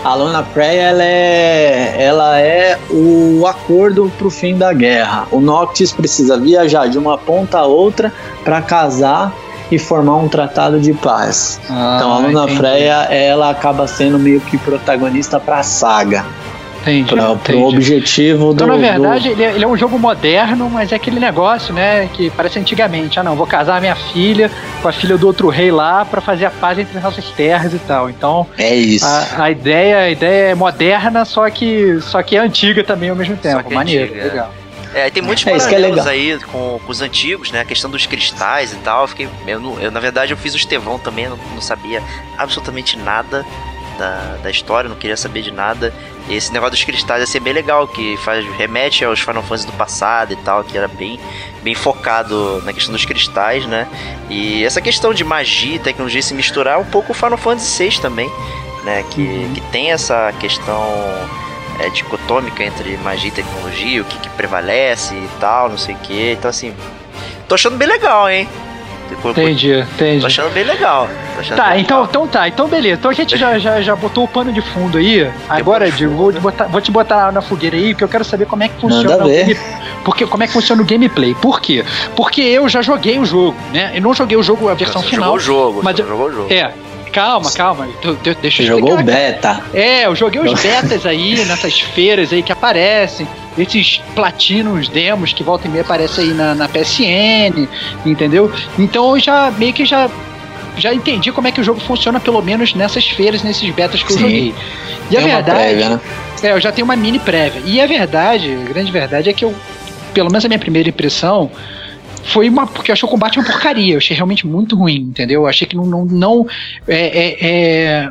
A Luna Freya ela é, ela é o acordo pro fim da guerra. O Noctis precisa viajar de uma ponta a outra para casar e formar um tratado de paz. Ah, então a Luna entendi. Freya ela acaba sendo meio que protagonista para a saga. Entendi, pra, entendi. pro objetivo Então, do. na verdade, do- ele, é, ele é um jogo moderno, mas é aquele negócio, né, que parece antigamente. Ah, não, vou casar minha filha com a filha do outro rei lá pra fazer a paz entre as nossas terras e tal. Então, É isso. a, a ideia, a ideia é moderna, só que, só que é antiga também ao mesmo tempo. é Maneiro, é. legal. É, tem muitos É, é paralelos legal. aí com, com os antigos, né? A questão dos cristais e tal. Eu fiquei. Eu, não- eu, na verdade, eu fiz o Estevão também, não, não sabia absolutamente nada da, da história, não queria saber de nada. E esse negócio dos cristais ia ser bem legal, que faz, remete aos Final Fantasy do passado e tal, que era bem, bem focado na questão dos cristais, né? E essa questão de magia e tecnologia se misturar é um pouco o Final Fantasy VI também, né? Que, que tem essa questão é, dicotômica entre magia e tecnologia, o que, que prevalece e tal, não sei o que. Então, assim, tô achando bem legal, hein? Tô- Entendi, entendi. Tô achando bem legal. Achando Tá, bem então, legal. então tá, então beleza. Então a gente já, já, já botou o pano de fundo aí. Agora, de Diego, vou, te botar, vou te botar na fogueira aí, porque eu quero saber como é que funciona Manda o ver. game- porque, como é que funciona o gameplay. Por quê? Porque eu já joguei o jogo, né? Eu não joguei o jogo, a versão Você final. Jogou o jogo, mas você eu- jogou o jogo. É, calma, calma. tu- tu- Deixa eu jogou explicar, beta. é, eu joguei os betas aí, nessas feiras aí que aparecem, esses platinos demos que volta e meia aparecem aí na, na PSN, entendeu? Então eu já meio que já, já entendi como é que o jogo funciona, pelo menos nessas feiras, nesses betas que eu Sim. joguei. E a Tem uma verdade. prévia, né? É, eu já tenho uma mini prévia. E a verdade, a grande verdade é que eu, pelo menos a minha primeira impressão, foi uma. Porque eu achei o combate uma porcaria. Eu achei realmente muito ruim, entendeu? Eu achei que não. não, não é, é, é,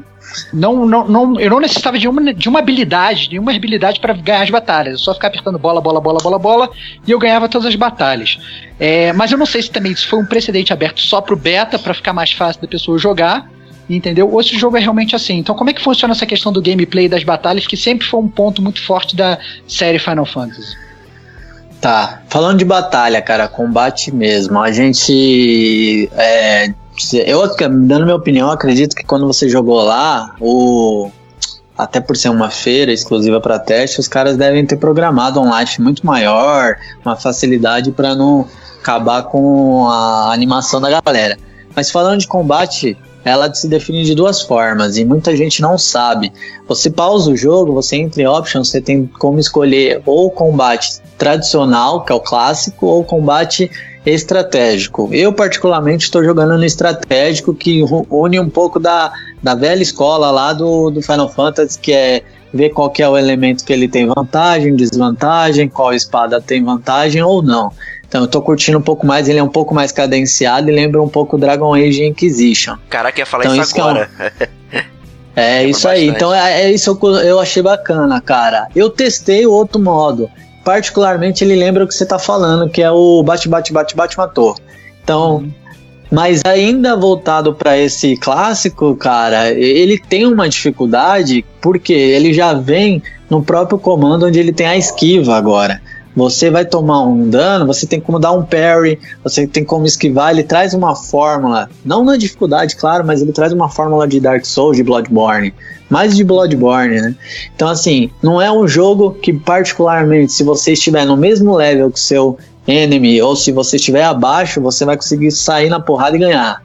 não, não, não, eu não necessitava de uma, de uma habilidade, de uma habilidade para ganhar as batalhas. Eu só ficar apertando bola, bola, bola, bola, bola, e eu ganhava todas as batalhas. É, mas eu não sei se também isso foi um precedente aberto só pro beta, para ficar mais fácil da pessoa jogar. Entendeu? Ou se o jogo é realmente assim. Então, como é que funciona essa questão do gameplay das batalhas, que sempre foi um ponto muito forte da série Final Fantasy? Tá, falando de batalha, cara, combate mesmo. A gente. É, eu, dando minha opinião, acredito que quando você jogou lá, o. Até por ser uma feira exclusiva para teste, os caras devem ter programado um life muito maior, uma facilidade para não acabar com a animação da galera. Mas falando de combate, ela se define de duas formas e muita gente não sabe. Você pausa o jogo, você entra em options, você tem como escolher ou combate tradicional, que é o clássico, ou combate estratégico. Eu, particularmente, estou jogando no estratégico, que une um pouco da, da velha escola lá do, do Final Fantasy, que é ver qual que é o elemento que ele tem vantagem, desvantagem, qual espada tem vantagem ou não. Então eu tô curtindo um pouco mais, ele é um pouco mais cadenciado e lembra um pouco Dragon Age Inquisition. Caraca, ia falar Então, isso isso que é um- agora. É Lembra isso aí. Então é, é isso que eu, eu achei bacana, cara. Eu testei o outro modo. Particularmente ele lembra o que você tá falando, que é o bate, bate, bate, bate, matou. Então, mas ainda voltado para esse clássico, cara, ele tem uma dificuldade porque ele já vem no próprio comando onde ele tem a esquiva agora. Você vai tomar um dano, você tem como dar um parry, você tem como esquivar, ele traz uma fórmula, não na dificuldade, claro, mas ele traz uma fórmula de Dark Souls, de Bloodborne, mais de Bloodborne, né? Então, assim, não é um jogo que, particularmente, se você estiver no mesmo level que seu enemy, ou se você estiver abaixo, você vai conseguir sair na porrada e ganhar.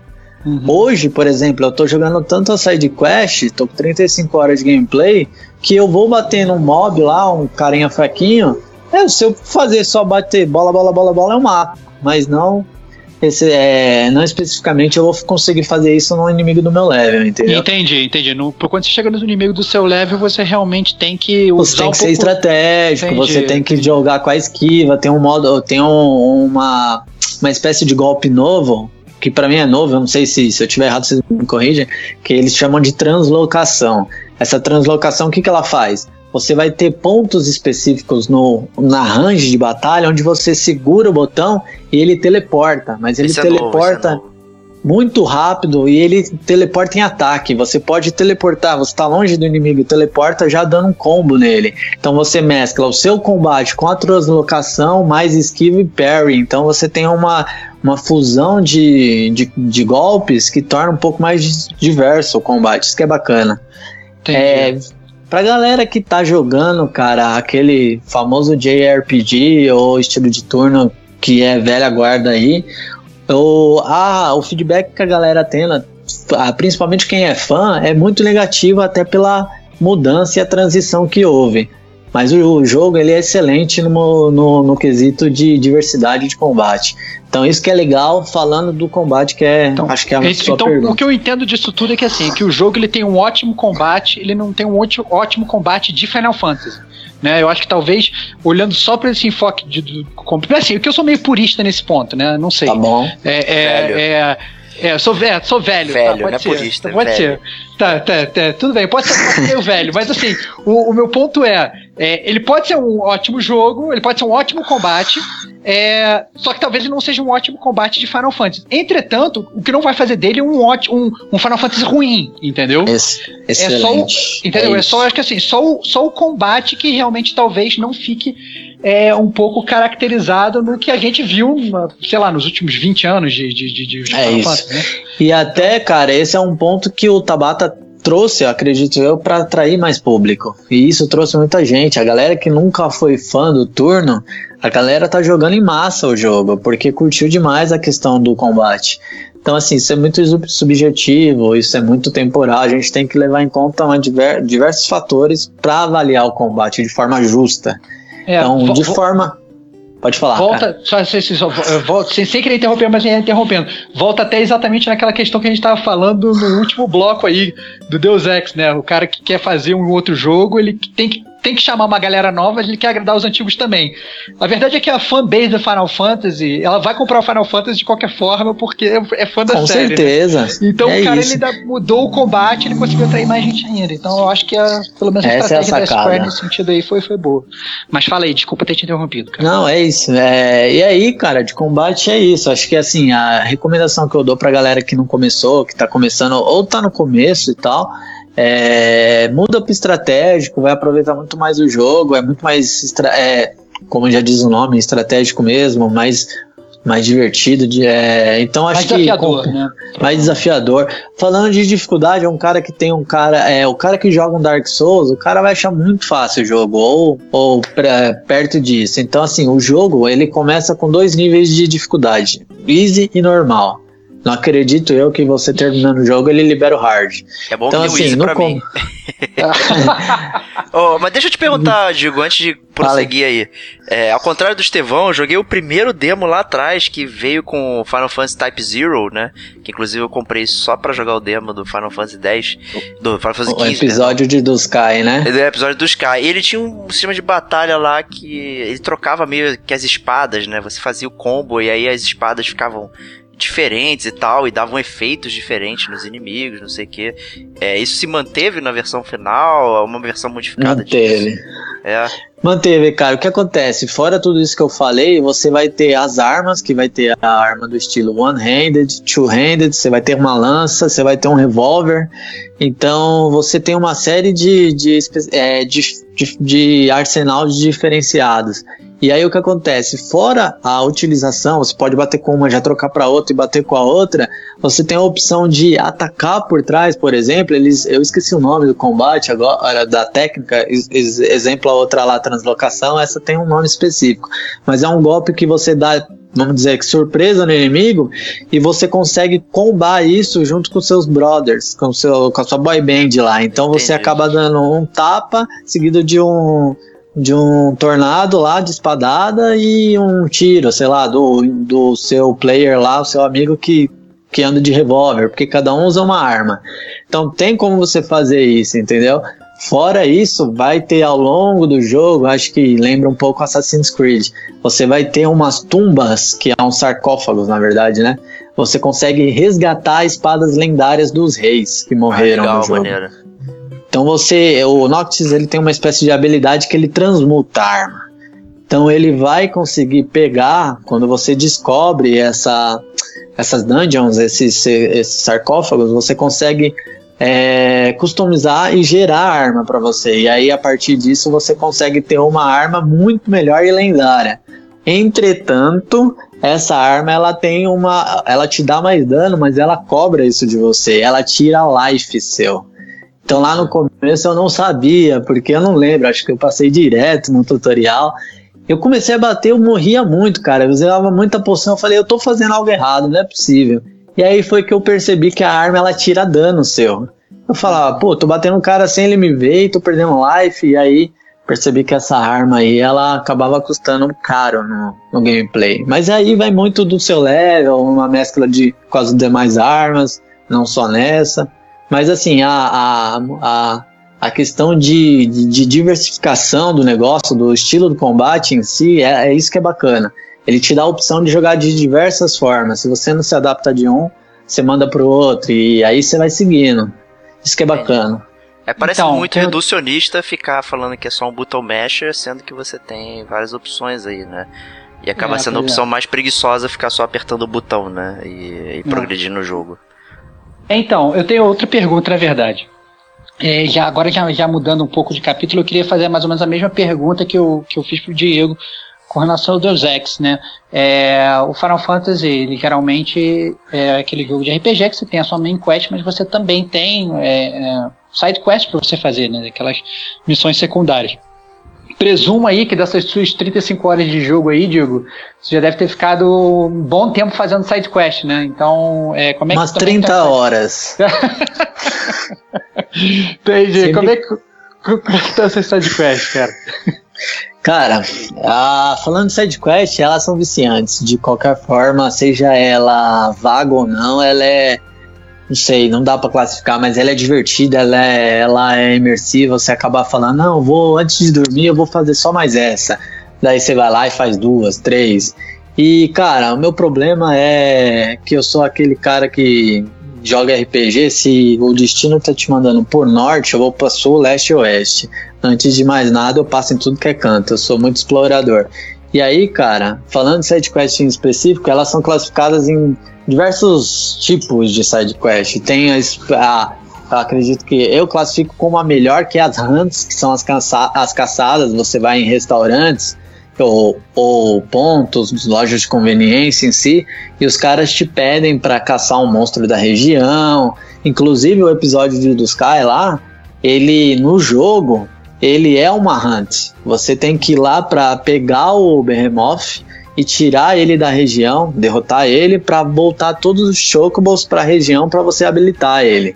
Hoje, por exemplo, eu tô jogando tanto a side quest, tô com 35 horas de gameplay, que eu vou bater num mob lá, um carinha fraquinho. É, se eu fazer só bater bola, bola, bola, bola, eu mato. Mas não. Esse, é, não especificamente eu vou conseguir fazer isso no inimigo do meu level, entendeu? Entendi, entendi. No, por quando você chega no inimigo do seu level, você realmente tem que Você tem um que ser pouco... estratégico, Entendi, você tem que entendi. jogar com a esquiva, tem um modo, tem um- uma, uma espécie de golpe novo, que pra mim é novo, eu não sei se, se eu tiver errado, vocês me corrigem, que eles chamam de translocação. Essa translocação, o que, que ela faz? Você vai ter pontos específicos no, na range de batalha onde você segura o botão e ele teleporta, mas ele Esse é novo, teleporta esse é novo. muito rápido e ele teleporta em ataque. Você pode teleportar, você está longe do inimigo, teleporta já dando um combo nele. Então você mescla o seu combate com a translocação, mais esquiva e parry. Então você tem uma, uma fusão de, de, de golpes que torna um pouco mais diverso o combate. Isso que é bacana. Entendi. É, pra galera que tá jogando, cara, aquele famoso JRPG ou estilo de turno que é velha guarda aí, o, o feedback que a galera tem, né, principalmente quem é fã, é muito negativo até pela mudança e a transição que houve. Mas o, o jogo ele é excelente no, no, no, quesito de diversidade de combate. Então isso que é legal falando do combate que é, então, acho que é a sua então, pergunta. o que eu entendo disso tudo é que assim, que o jogo ele tem um ótimo combate, ele não tem um ótimo, ótimo combate de Final Fantasy. Né, eu acho que talvez, olhando só para esse enfoque de, de, de, assim, porque eu sou meio purista nesse ponto, né? Não sei. Tá bom. É, é, é, é, sou, é, sou velho. Velho, tá, pode não ser. é purista, pode velho. ser. Tá, tá, tá, tudo bem, pode ser, pode ser o velho, mas assim, o, o meu ponto é, é, ele pode ser um ótimo jogo, ele pode ser um ótimo combate, é, só que talvez ele não seja um ótimo combate de Final Fantasy. Entretanto, o que não vai fazer dele é um, ótimo, um, um Final Fantasy ruim, entendeu? Esse, é só o, entendeu? É, é só, acho que assim, só o, só o combate que realmente talvez não fique é um pouco caracterizado no que a gente viu, sei lá, nos últimos 20 anos de, de, de, de é Final Fantasy, né? E até, cara, esse é um ponto que o Tabata trouxe, acredito eu, para atrair mais público. E isso trouxe muita gente. A galera que nunca foi fã do turno, a galera tá jogando em massa o jogo, porque curtiu demais a questão do combate. Então, assim, isso é muito subjetivo, isso é muito temporal. A gente tem que levar em conta diver, diversos fatores para avaliar o combate de forma justa. É, então, de forma Pode falar. Volta, só, só, só, volta, sem, sem querer interromper, mas interrompendo. Volta até exatamente naquela questão que a gente estava falando no último bloco aí do Deus Ex, né? O cara que quer fazer um outro jogo, ele tem que tem que chamar uma galera nova, ele quer agradar os antigos também. A verdade é que a fanbase do Final Fantasy, ela vai comprar o Final Fantasy de qualquer forma, porque é fã da Com série. Com né? certeza. Né? Então é o cara ele mudou o combate, ele conseguiu atrair mais gente ainda. Então eu acho que a, pelo menos a Essa estratégia é a da Square nesse sentido aí foi, foi boa. Mas fala aí, desculpa ter te interrompido, cara. Não, é isso. É... E aí, cara, de combate é isso. Acho que assim, a recomendação que eu dou pra galera que não começou, que tá começando, ou tá no começo e tal é, muda para estratégico, vai aproveitar muito mais o jogo, é muito mais, é, como já diz o nome, estratégico mesmo, mais mais divertido de é, então acho mais desafiador, que né? mais desafiador. Falando de dificuldade é um cara que tem um cara é o cara que joga um Dark Souls o cara vai achar muito fácil o jogo ou ou pra, perto disso. Então assim o jogo ele começa com dois níveis de dificuldade easy e normal não acredito eu que você terminando o jogo ele libera o hard. É bom então, que assim, no pra com... mim. oh, mas deixa eu te perguntar, Digo, antes de prosseguir aí. É, ao contrário do Estevão, eu joguei o primeiro demo lá atrás que veio com Final Fantasy Type Zero, né? Que inclusive eu comprei só para jogar o demo do Final Fantasy X, do Final Fantasy XV. O episódio de do Sky, né? É, o episódio do Sky. E ele tinha um sistema de batalha lá que ele trocava meio que as espadas, né? Você fazia o combo e aí as espadas ficavam diferentes e tal, e davam efeitos diferentes nos inimigos, não sei o que. É, isso se manteve na versão final? É uma versão modificada Manteve. Disso? É. Manteve, cara. O que acontece? Fora tudo isso que eu falei, você vai ter as armas, que vai ter a arma do estilo one-handed, two-handed, você vai ter uma lança, você vai ter um revólver. Então você tem uma série de, de, é, de, de, de arsenal diferenciados. E aí o que acontece? Fora a utilização, você pode bater com uma, já trocar para outra e bater com a outra. Você tem a opção de atacar por trás, por exemplo. Eles, eu esqueci o nome do combate agora, da técnica. Exemplo a outra lá, translocação. Essa tem um nome específico, mas é um golpe que você dá vamos dizer que surpresa no inimigo e você consegue combar isso junto com seus brothers, com, seu, com a sua boy band lá. Então você Entendi. acaba dando um tapa seguido de um de um tornado lá de espadada e um tiro, sei lá, do, do seu player lá, o seu amigo que, que anda de revólver, porque cada um usa uma arma. Então tem como você fazer isso, entendeu? Fora isso, vai ter ao longo do jogo, acho que lembra um pouco Assassin's Creed. Você vai ter umas tumbas, que é um sarcófagos, na verdade, né? Você consegue resgatar espadas lendárias dos reis que morreram ah, legal, no jogo. Maneiro. Então você, o Noctis ele tem uma espécie de habilidade que ele transmuta a arma. Então ele vai conseguir pegar quando você descobre essa, essas dungeons, esses, esses sarcófagos, você consegue é, customizar e gerar arma para você. E aí a partir disso você consegue ter uma arma muito melhor e lendária. Entretanto, essa arma ela tem uma, ela te dá mais dano, mas ela cobra isso de você. Ela tira life seu. Então lá no começo eu não sabia, porque eu não lembro, acho que eu passei direto no tutorial. Eu comecei a bater, eu morria muito, cara. Eu usava muita poção, eu falei, eu tô fazendo algo errado, não é possível. E aí foi que eu percebi que a arma ela tira dano seu. Eu falava, pô, tô batendo um cara sem ele me ver, tô perdendo life, e aí percebi que essa arma aí ela acabava custando caro no, no gameplay. Mas aí vai muito do seu level, uma mescla de as demais armas, não só nessa. Mas assim, a, a, a, a questão de, de, de diversificação do negócio, do estilo do combate em si, é, é isso que é bacana. Ele te dá a opção de jogar de diversas formas. Se você não se adapta de um, você manda pro outro e aí você vai seguindo. Isso que é bacana. É, parece então, muito eu... reducionista ficar falando que é só um button masher, sendo que você tem várias opções aí, né? E acaba é, sendo a opção é. mais preguiçosa ficar só apertando o botão, né? E, e progredir no jogo. Então, eu tenho outra pergunta, na verdade. É, já, agora, já, já mudando um pouco de capítulo, eu queria fazer mais ou menos a mesma pergunta que eu, que eu fiz pro Diego com relação ao Deus Ex, né? É, o Final Fantasy, ele geralmente é aquele jogo de RPG que você tem a sua main quest, mas você também tem é, é, side quest para você fazer, né? Aquelas missões secundárias. Presumo aí que dessas suas 35 horas de jogo aí, Diego, você já deve ter ficado um bom tempo fazendo side quest, né? Então, é, como é Umas que... Umas 30 tá... horas. Entendi. Sempre... Como é que... Como é que tá essa side quest, cara? Cara, a, falando de sidequest, elas são viciantes. De qualquer forma, seja ela vaga ou não, ela é. Não sei, não dá para classificar, mas ela é divertida, ela é, ela é imersiva. Você acaba falando, não, vou antes de dormir, eu vou fazer só mais essa. Daí você vai lá e faz duas, três. E, cara, o meu problema é que eu sou aquele cara que joga RPG, se o destino tá te mandando por norte, eu vou para sul, leste e oeste. Antes de mais nada, eu passo em tudo que é canto. Eu sou muito explorador. E aí, cara, falando de sidequest em específico, elas são classificadas em diversos tipos de sidequest. Tem a, a, acredito que eu classifico como a melhor, que é as hunts, que são as, caça, as caçadas. Você vai em restaurantes ou, ou pontos, lojas de conveniência em si, e os caras te pedem para caçar um monstro da região. Inclusive o episódio de Sky lá, ele no jogo, ele é uma hunt. Você tem que ir lá para pegar o Behemoth e tirar ele da região, derrotar ele para voltar todos os chocobos para a região para você habilitar ele.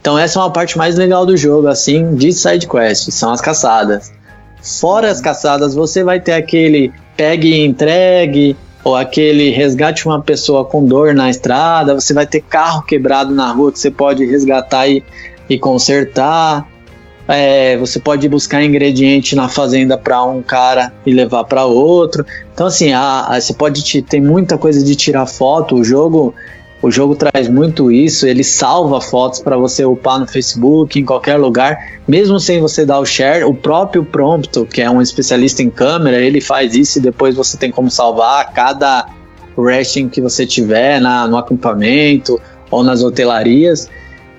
Então essa é uma parte mais legal do jogo, assim, de side quest, são as caçadas. Fora as caçadas, você vai ter aquele pegue e entregue, ou aquele resgate uma pessoa com dor na estrada, você vai ter carro quebrado na rua que você pode resgatar e, e consertar. É, você pode buscar ingrediente na fazenda para um cara e levar para outro. Então assim, a, a, você pode te, tem muita coisa de tirar foto. O jogo o jogo traz muito isso, ele salva fotos para você upar no Facebook, em qualquer lugar, mesmo sem você dar o share. O próprio Prompto, que é um especialista em câmera, ele faz isso e depois você tem como salvar cada resting que você tiver na, no acampamento ou nas hotelarias.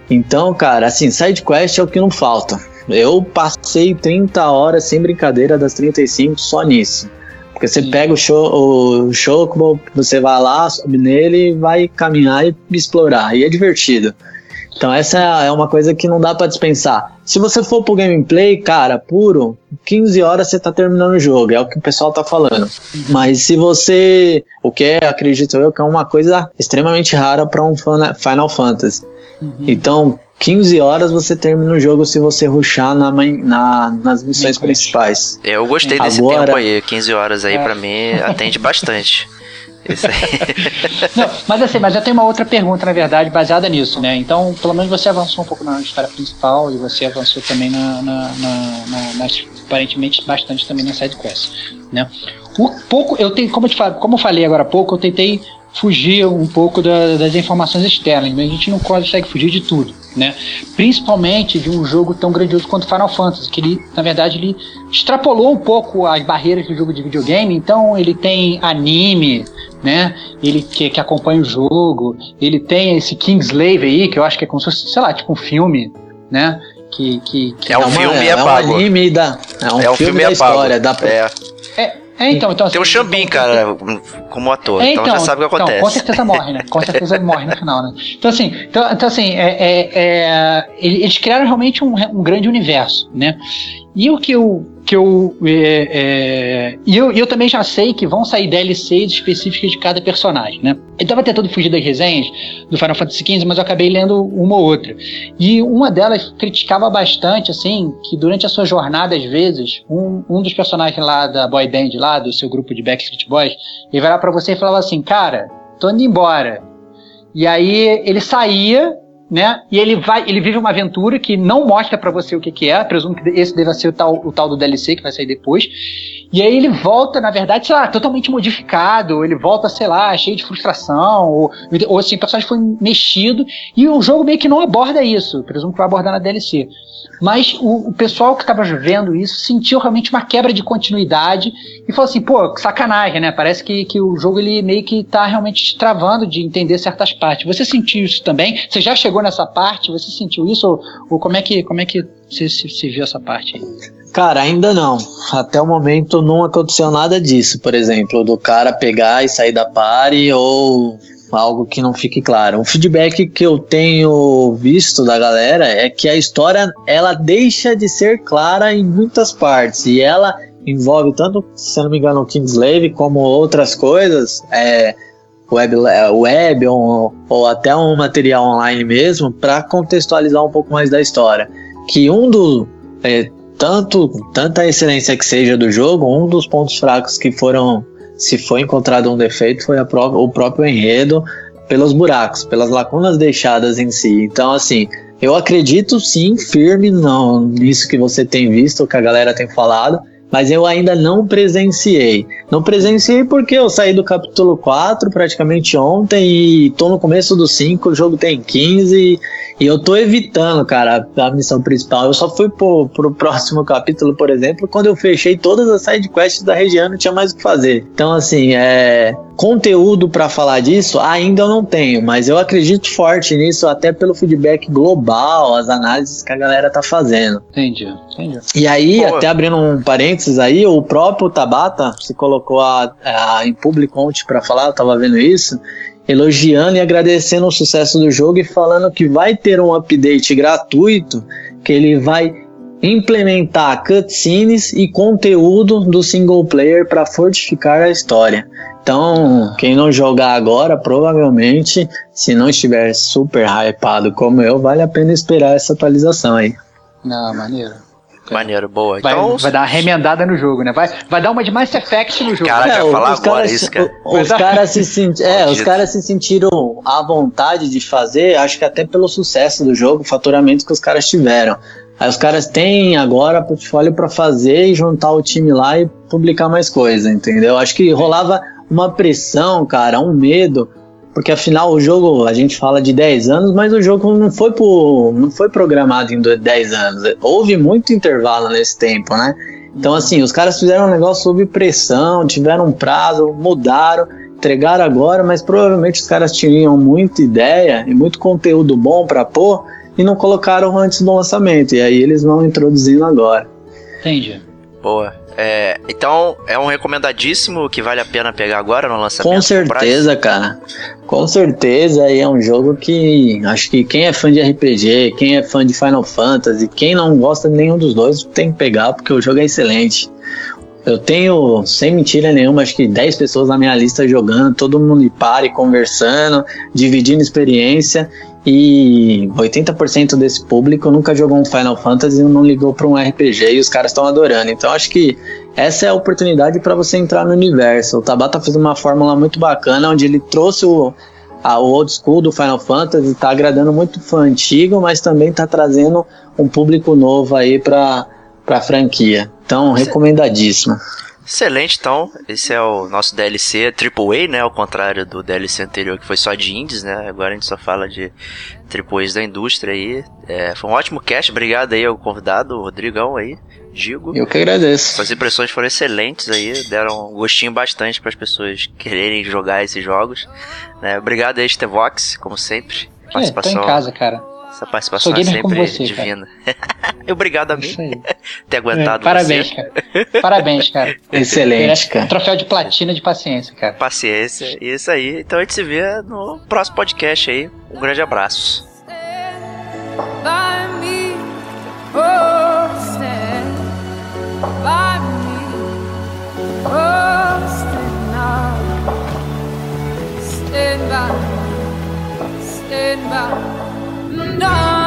Então, cara, assim, side quest é o que não falta. Eu passei 30 horas sem brincadeira das 35 só nisso. Porque você Sim. pega o, show, o Chocobo, você vai lá, sobe nele vai caminhar e explorar. E é divertido. Então essa é uma coisa que não dá para dispensar. Se você for pro gameplay, cara, puro, 15 horas você tá terminando o jogo, é o que o pessoal tá falando. Mas se você, o que é, acredito eu, que é uma coisa extremamente rara para um Final Fantasy. Uhum. Então, 15 horas você termina o jogo se você ruxar na, na, nas missões principais. Eu gostei desse Agora, tempo aí, 15 horas aí é. para mim atende bastante. Isso aí. Não, mas assim, mas eu tenho uma outra pergunta, na verdade, baseada nisso, né? Então, pelo menos você avançou um pouco na história principal e você avançou também na, na, na, na nas, aparentemente bastante também na side quest, né? O pouco, eu tenho, como eu, te, como eu falei agora há pouco, eu tentei fugir um pouco da, das informações externas, mas a gente não consegue fugir de tudo, né? Principalmente de um jogo tão grandioso quanto Final Fantasy, que ele, na verdade, ele extrapolou um pouco as barreiras do jogo de videogame, então ele tem anime, né? Ele que, que acompanha o jogo, ele tem esse Kingslave aí, que eu acho que é como se fosse, sei lá, tipo um filme, né? Que, que, que é um é uma, filme é, é um anime da é um, é um filme, filme da história, dá pra, é. É então, então Tem o Xambin, cara, como ator. É, então, então, já sabe o que acontece. Então, com certeza morre, né? Com certeza morre no final, né? Então, assim, então, então assim é, é, é, eles criaram realmente um, um grande universo, né? E o que eu, que eu, é, é, e eu, eu também já sei que vão sair DLCs específicas de cada personagem, né? Eu tava tentando fugir das resenhas do Final Fantasy XV, mas eu acabei lendo uma ou outra. E uma delas criticava bastante, assim, que durante a sua jornada, às vezes, um, um dos personagens lá da boy band, lá do seu grupo de Backstreet Boys, ele vai lá pra você e falava assim, cara, tô indo embora. E aí ele saía né? E ele vai, ele vive uma aventura que não mostra para você o que, que é. Presumo que esse deva ser o tal, o tal do DLC que vai sair depois. E aí ele volta, na verdade, sei lá, totalmente modificado. Ele volta, sei lá, cheio de frustração. Ou, ou assim, o personagem foi mexido. E o jogo meio que não aborda isso. Presumo que vai abordar na DLC. Mas o, o pessoal que estava vendo isso sentiu realmente uma quebra de continuidade e falou assim, pô, sacanagem, né? Parece que, que o jogo ele meio que tá realmente travando de entender certas partes. Você sentiu isso também? Você já chegou nessa parte? Você sentiu isso? Ou, ou como é que como é que você se, se viu essa parte aí? Cara, ainda não. Até o momento não aconteceu nada disso, por exemplo, do cara pegar e sair da party ou algo que não fique claro. O feedback que eu tenho visto da galera é que a história ela deixa de ser clara em muitas partes e ela envolve tanto, se não me engano, o Kingslave como outras coisas, é, web, web ou, ou até um material online mesmo, para contextualizar um pouco mais da história. Que um dos é, tanto tanta excelência que seja do jogo, um dos pontos fracos que foram se foi encontrado um defeito, foi pró o próprio enredo pelos buracos, pelas lacunas deixadas em si. Então, assim, eu acredito sim, firme não, nisso que você tem visto, que a galera tem falado, mas eu ainda não presenciei. Não presenciei porque eu saí do capítulo 4 praticamente ontem e tô no começo do 5, o jogo tem 15 e eu tô evitando, cara, a missão principal. Eu só fui pro, pro próximo capítulo, por exemplo, quando eu fechei todas as sidequests da região, não tinha mais o que fazer. Então, assim, é. Conteúdo para falar disso ainda eu não tenho, mas eu acredito forte nisso, até pelo feedback global, as análises que a galera tá fazendo. Entendi, entendi. E aí, Pô. até abrindo um parênteses aí, o próprio Tabata se colocou a, a, em público ontem para falar, eu tava vendo isso, elogiando e agradecendo o sucesso do jogo e falando que vai ter um update gratuito que ele vai implementar cutscenes e conteúdo do single player para fortificar a história. Então, quem não jogar agora, provavelmente, se não estiver super hypado como eu, vale a pena esperar essa atualização aí. Não, maneiro. Maneiro, boa. Vai, então, vai dar uma remendada no jogo, né? Vai, vai dar uma de Mass Effect no jogo. Cara, é, falar agora caras, isso, cara. Os caras se, senti é, os cara se sentiram à vontade de fazer, acho que até pelo sucesso do jogo, faturamento que os caras tiveram. Aí os caras têm agora portfólio para fazer e juntar o time lá e publicar mais coisa, entendeu? Acho que rolava uma pressão, cara, um medo porque afinal o jogo, a gente fala de 10 anos, mas o jogo não foi, por, não foi programado em 10 anos. Houve muito intervalo nesse tempo, né? Então, assim, os caras fizeram um negócio sob pressão, tiveram um prazo, mudaram, entregaram agora, mas provavelmente os caras tinham muita ideia e muito conteúdo bom para pôr e não colocaram antes do lançamento. E aí eles vão introduzindo agora. Entendi. Boa. É, então, é um recomendadíssimo que vale a pena pegar agora no lançamento. Com certeza, cara. Com certeza, e é um jogo que acho que quem é fã de RPG, quem é fã de Final Fantasy, quem não gosta de nenhum dos dois, tem que pegar, porque o jogo é excelente. Eu tenho, sem mentira nenhuma, acho que 10 pessoas na minha lista jogando, todo mundo pare conversando, dividindo experiência. E 80% desse público nunca jogou um Final Fantasy e não ligou para um RPG e os caras estão adorando. Então acho que essa é a oportunidade para você entrar no universo. O Tabata fez uma fórmula muito bacana onde ele trouxe o, a, o old school do Final Fantasy, está agradando muito fã antigo, mas também está trazendo um público novo aí para a franquia. Então, recomendadíssimo. Excelente, então. Esse é o nosso DLC AAA, né? Ao contrário do DLC anterior que foi só de indies, né? Agora a gente só fala de AAAs da indústria aí. É, foi um ótimo cast. Obrigado aí ao convidado, o Rodrigão aí. Digo. Eu que agradeço. As impressões foram excelentes aí, deram um gostinho bastante para as pessoas quererem jogar esses jogos. Né? Obrigado aí, Stevox, como sempre. Participação. É, tô em casa, cara. Essa participação é sempre você, divina. Obrigado a mim ter aguentado é, Parabéns, você. cara. Parabéns, cara. Excelente, cara. Troféu de platina de paciência, cara. Paciência, isso aí. Então a gente se vê no próximo podcast aí. Um grande abraço. Stand by. No.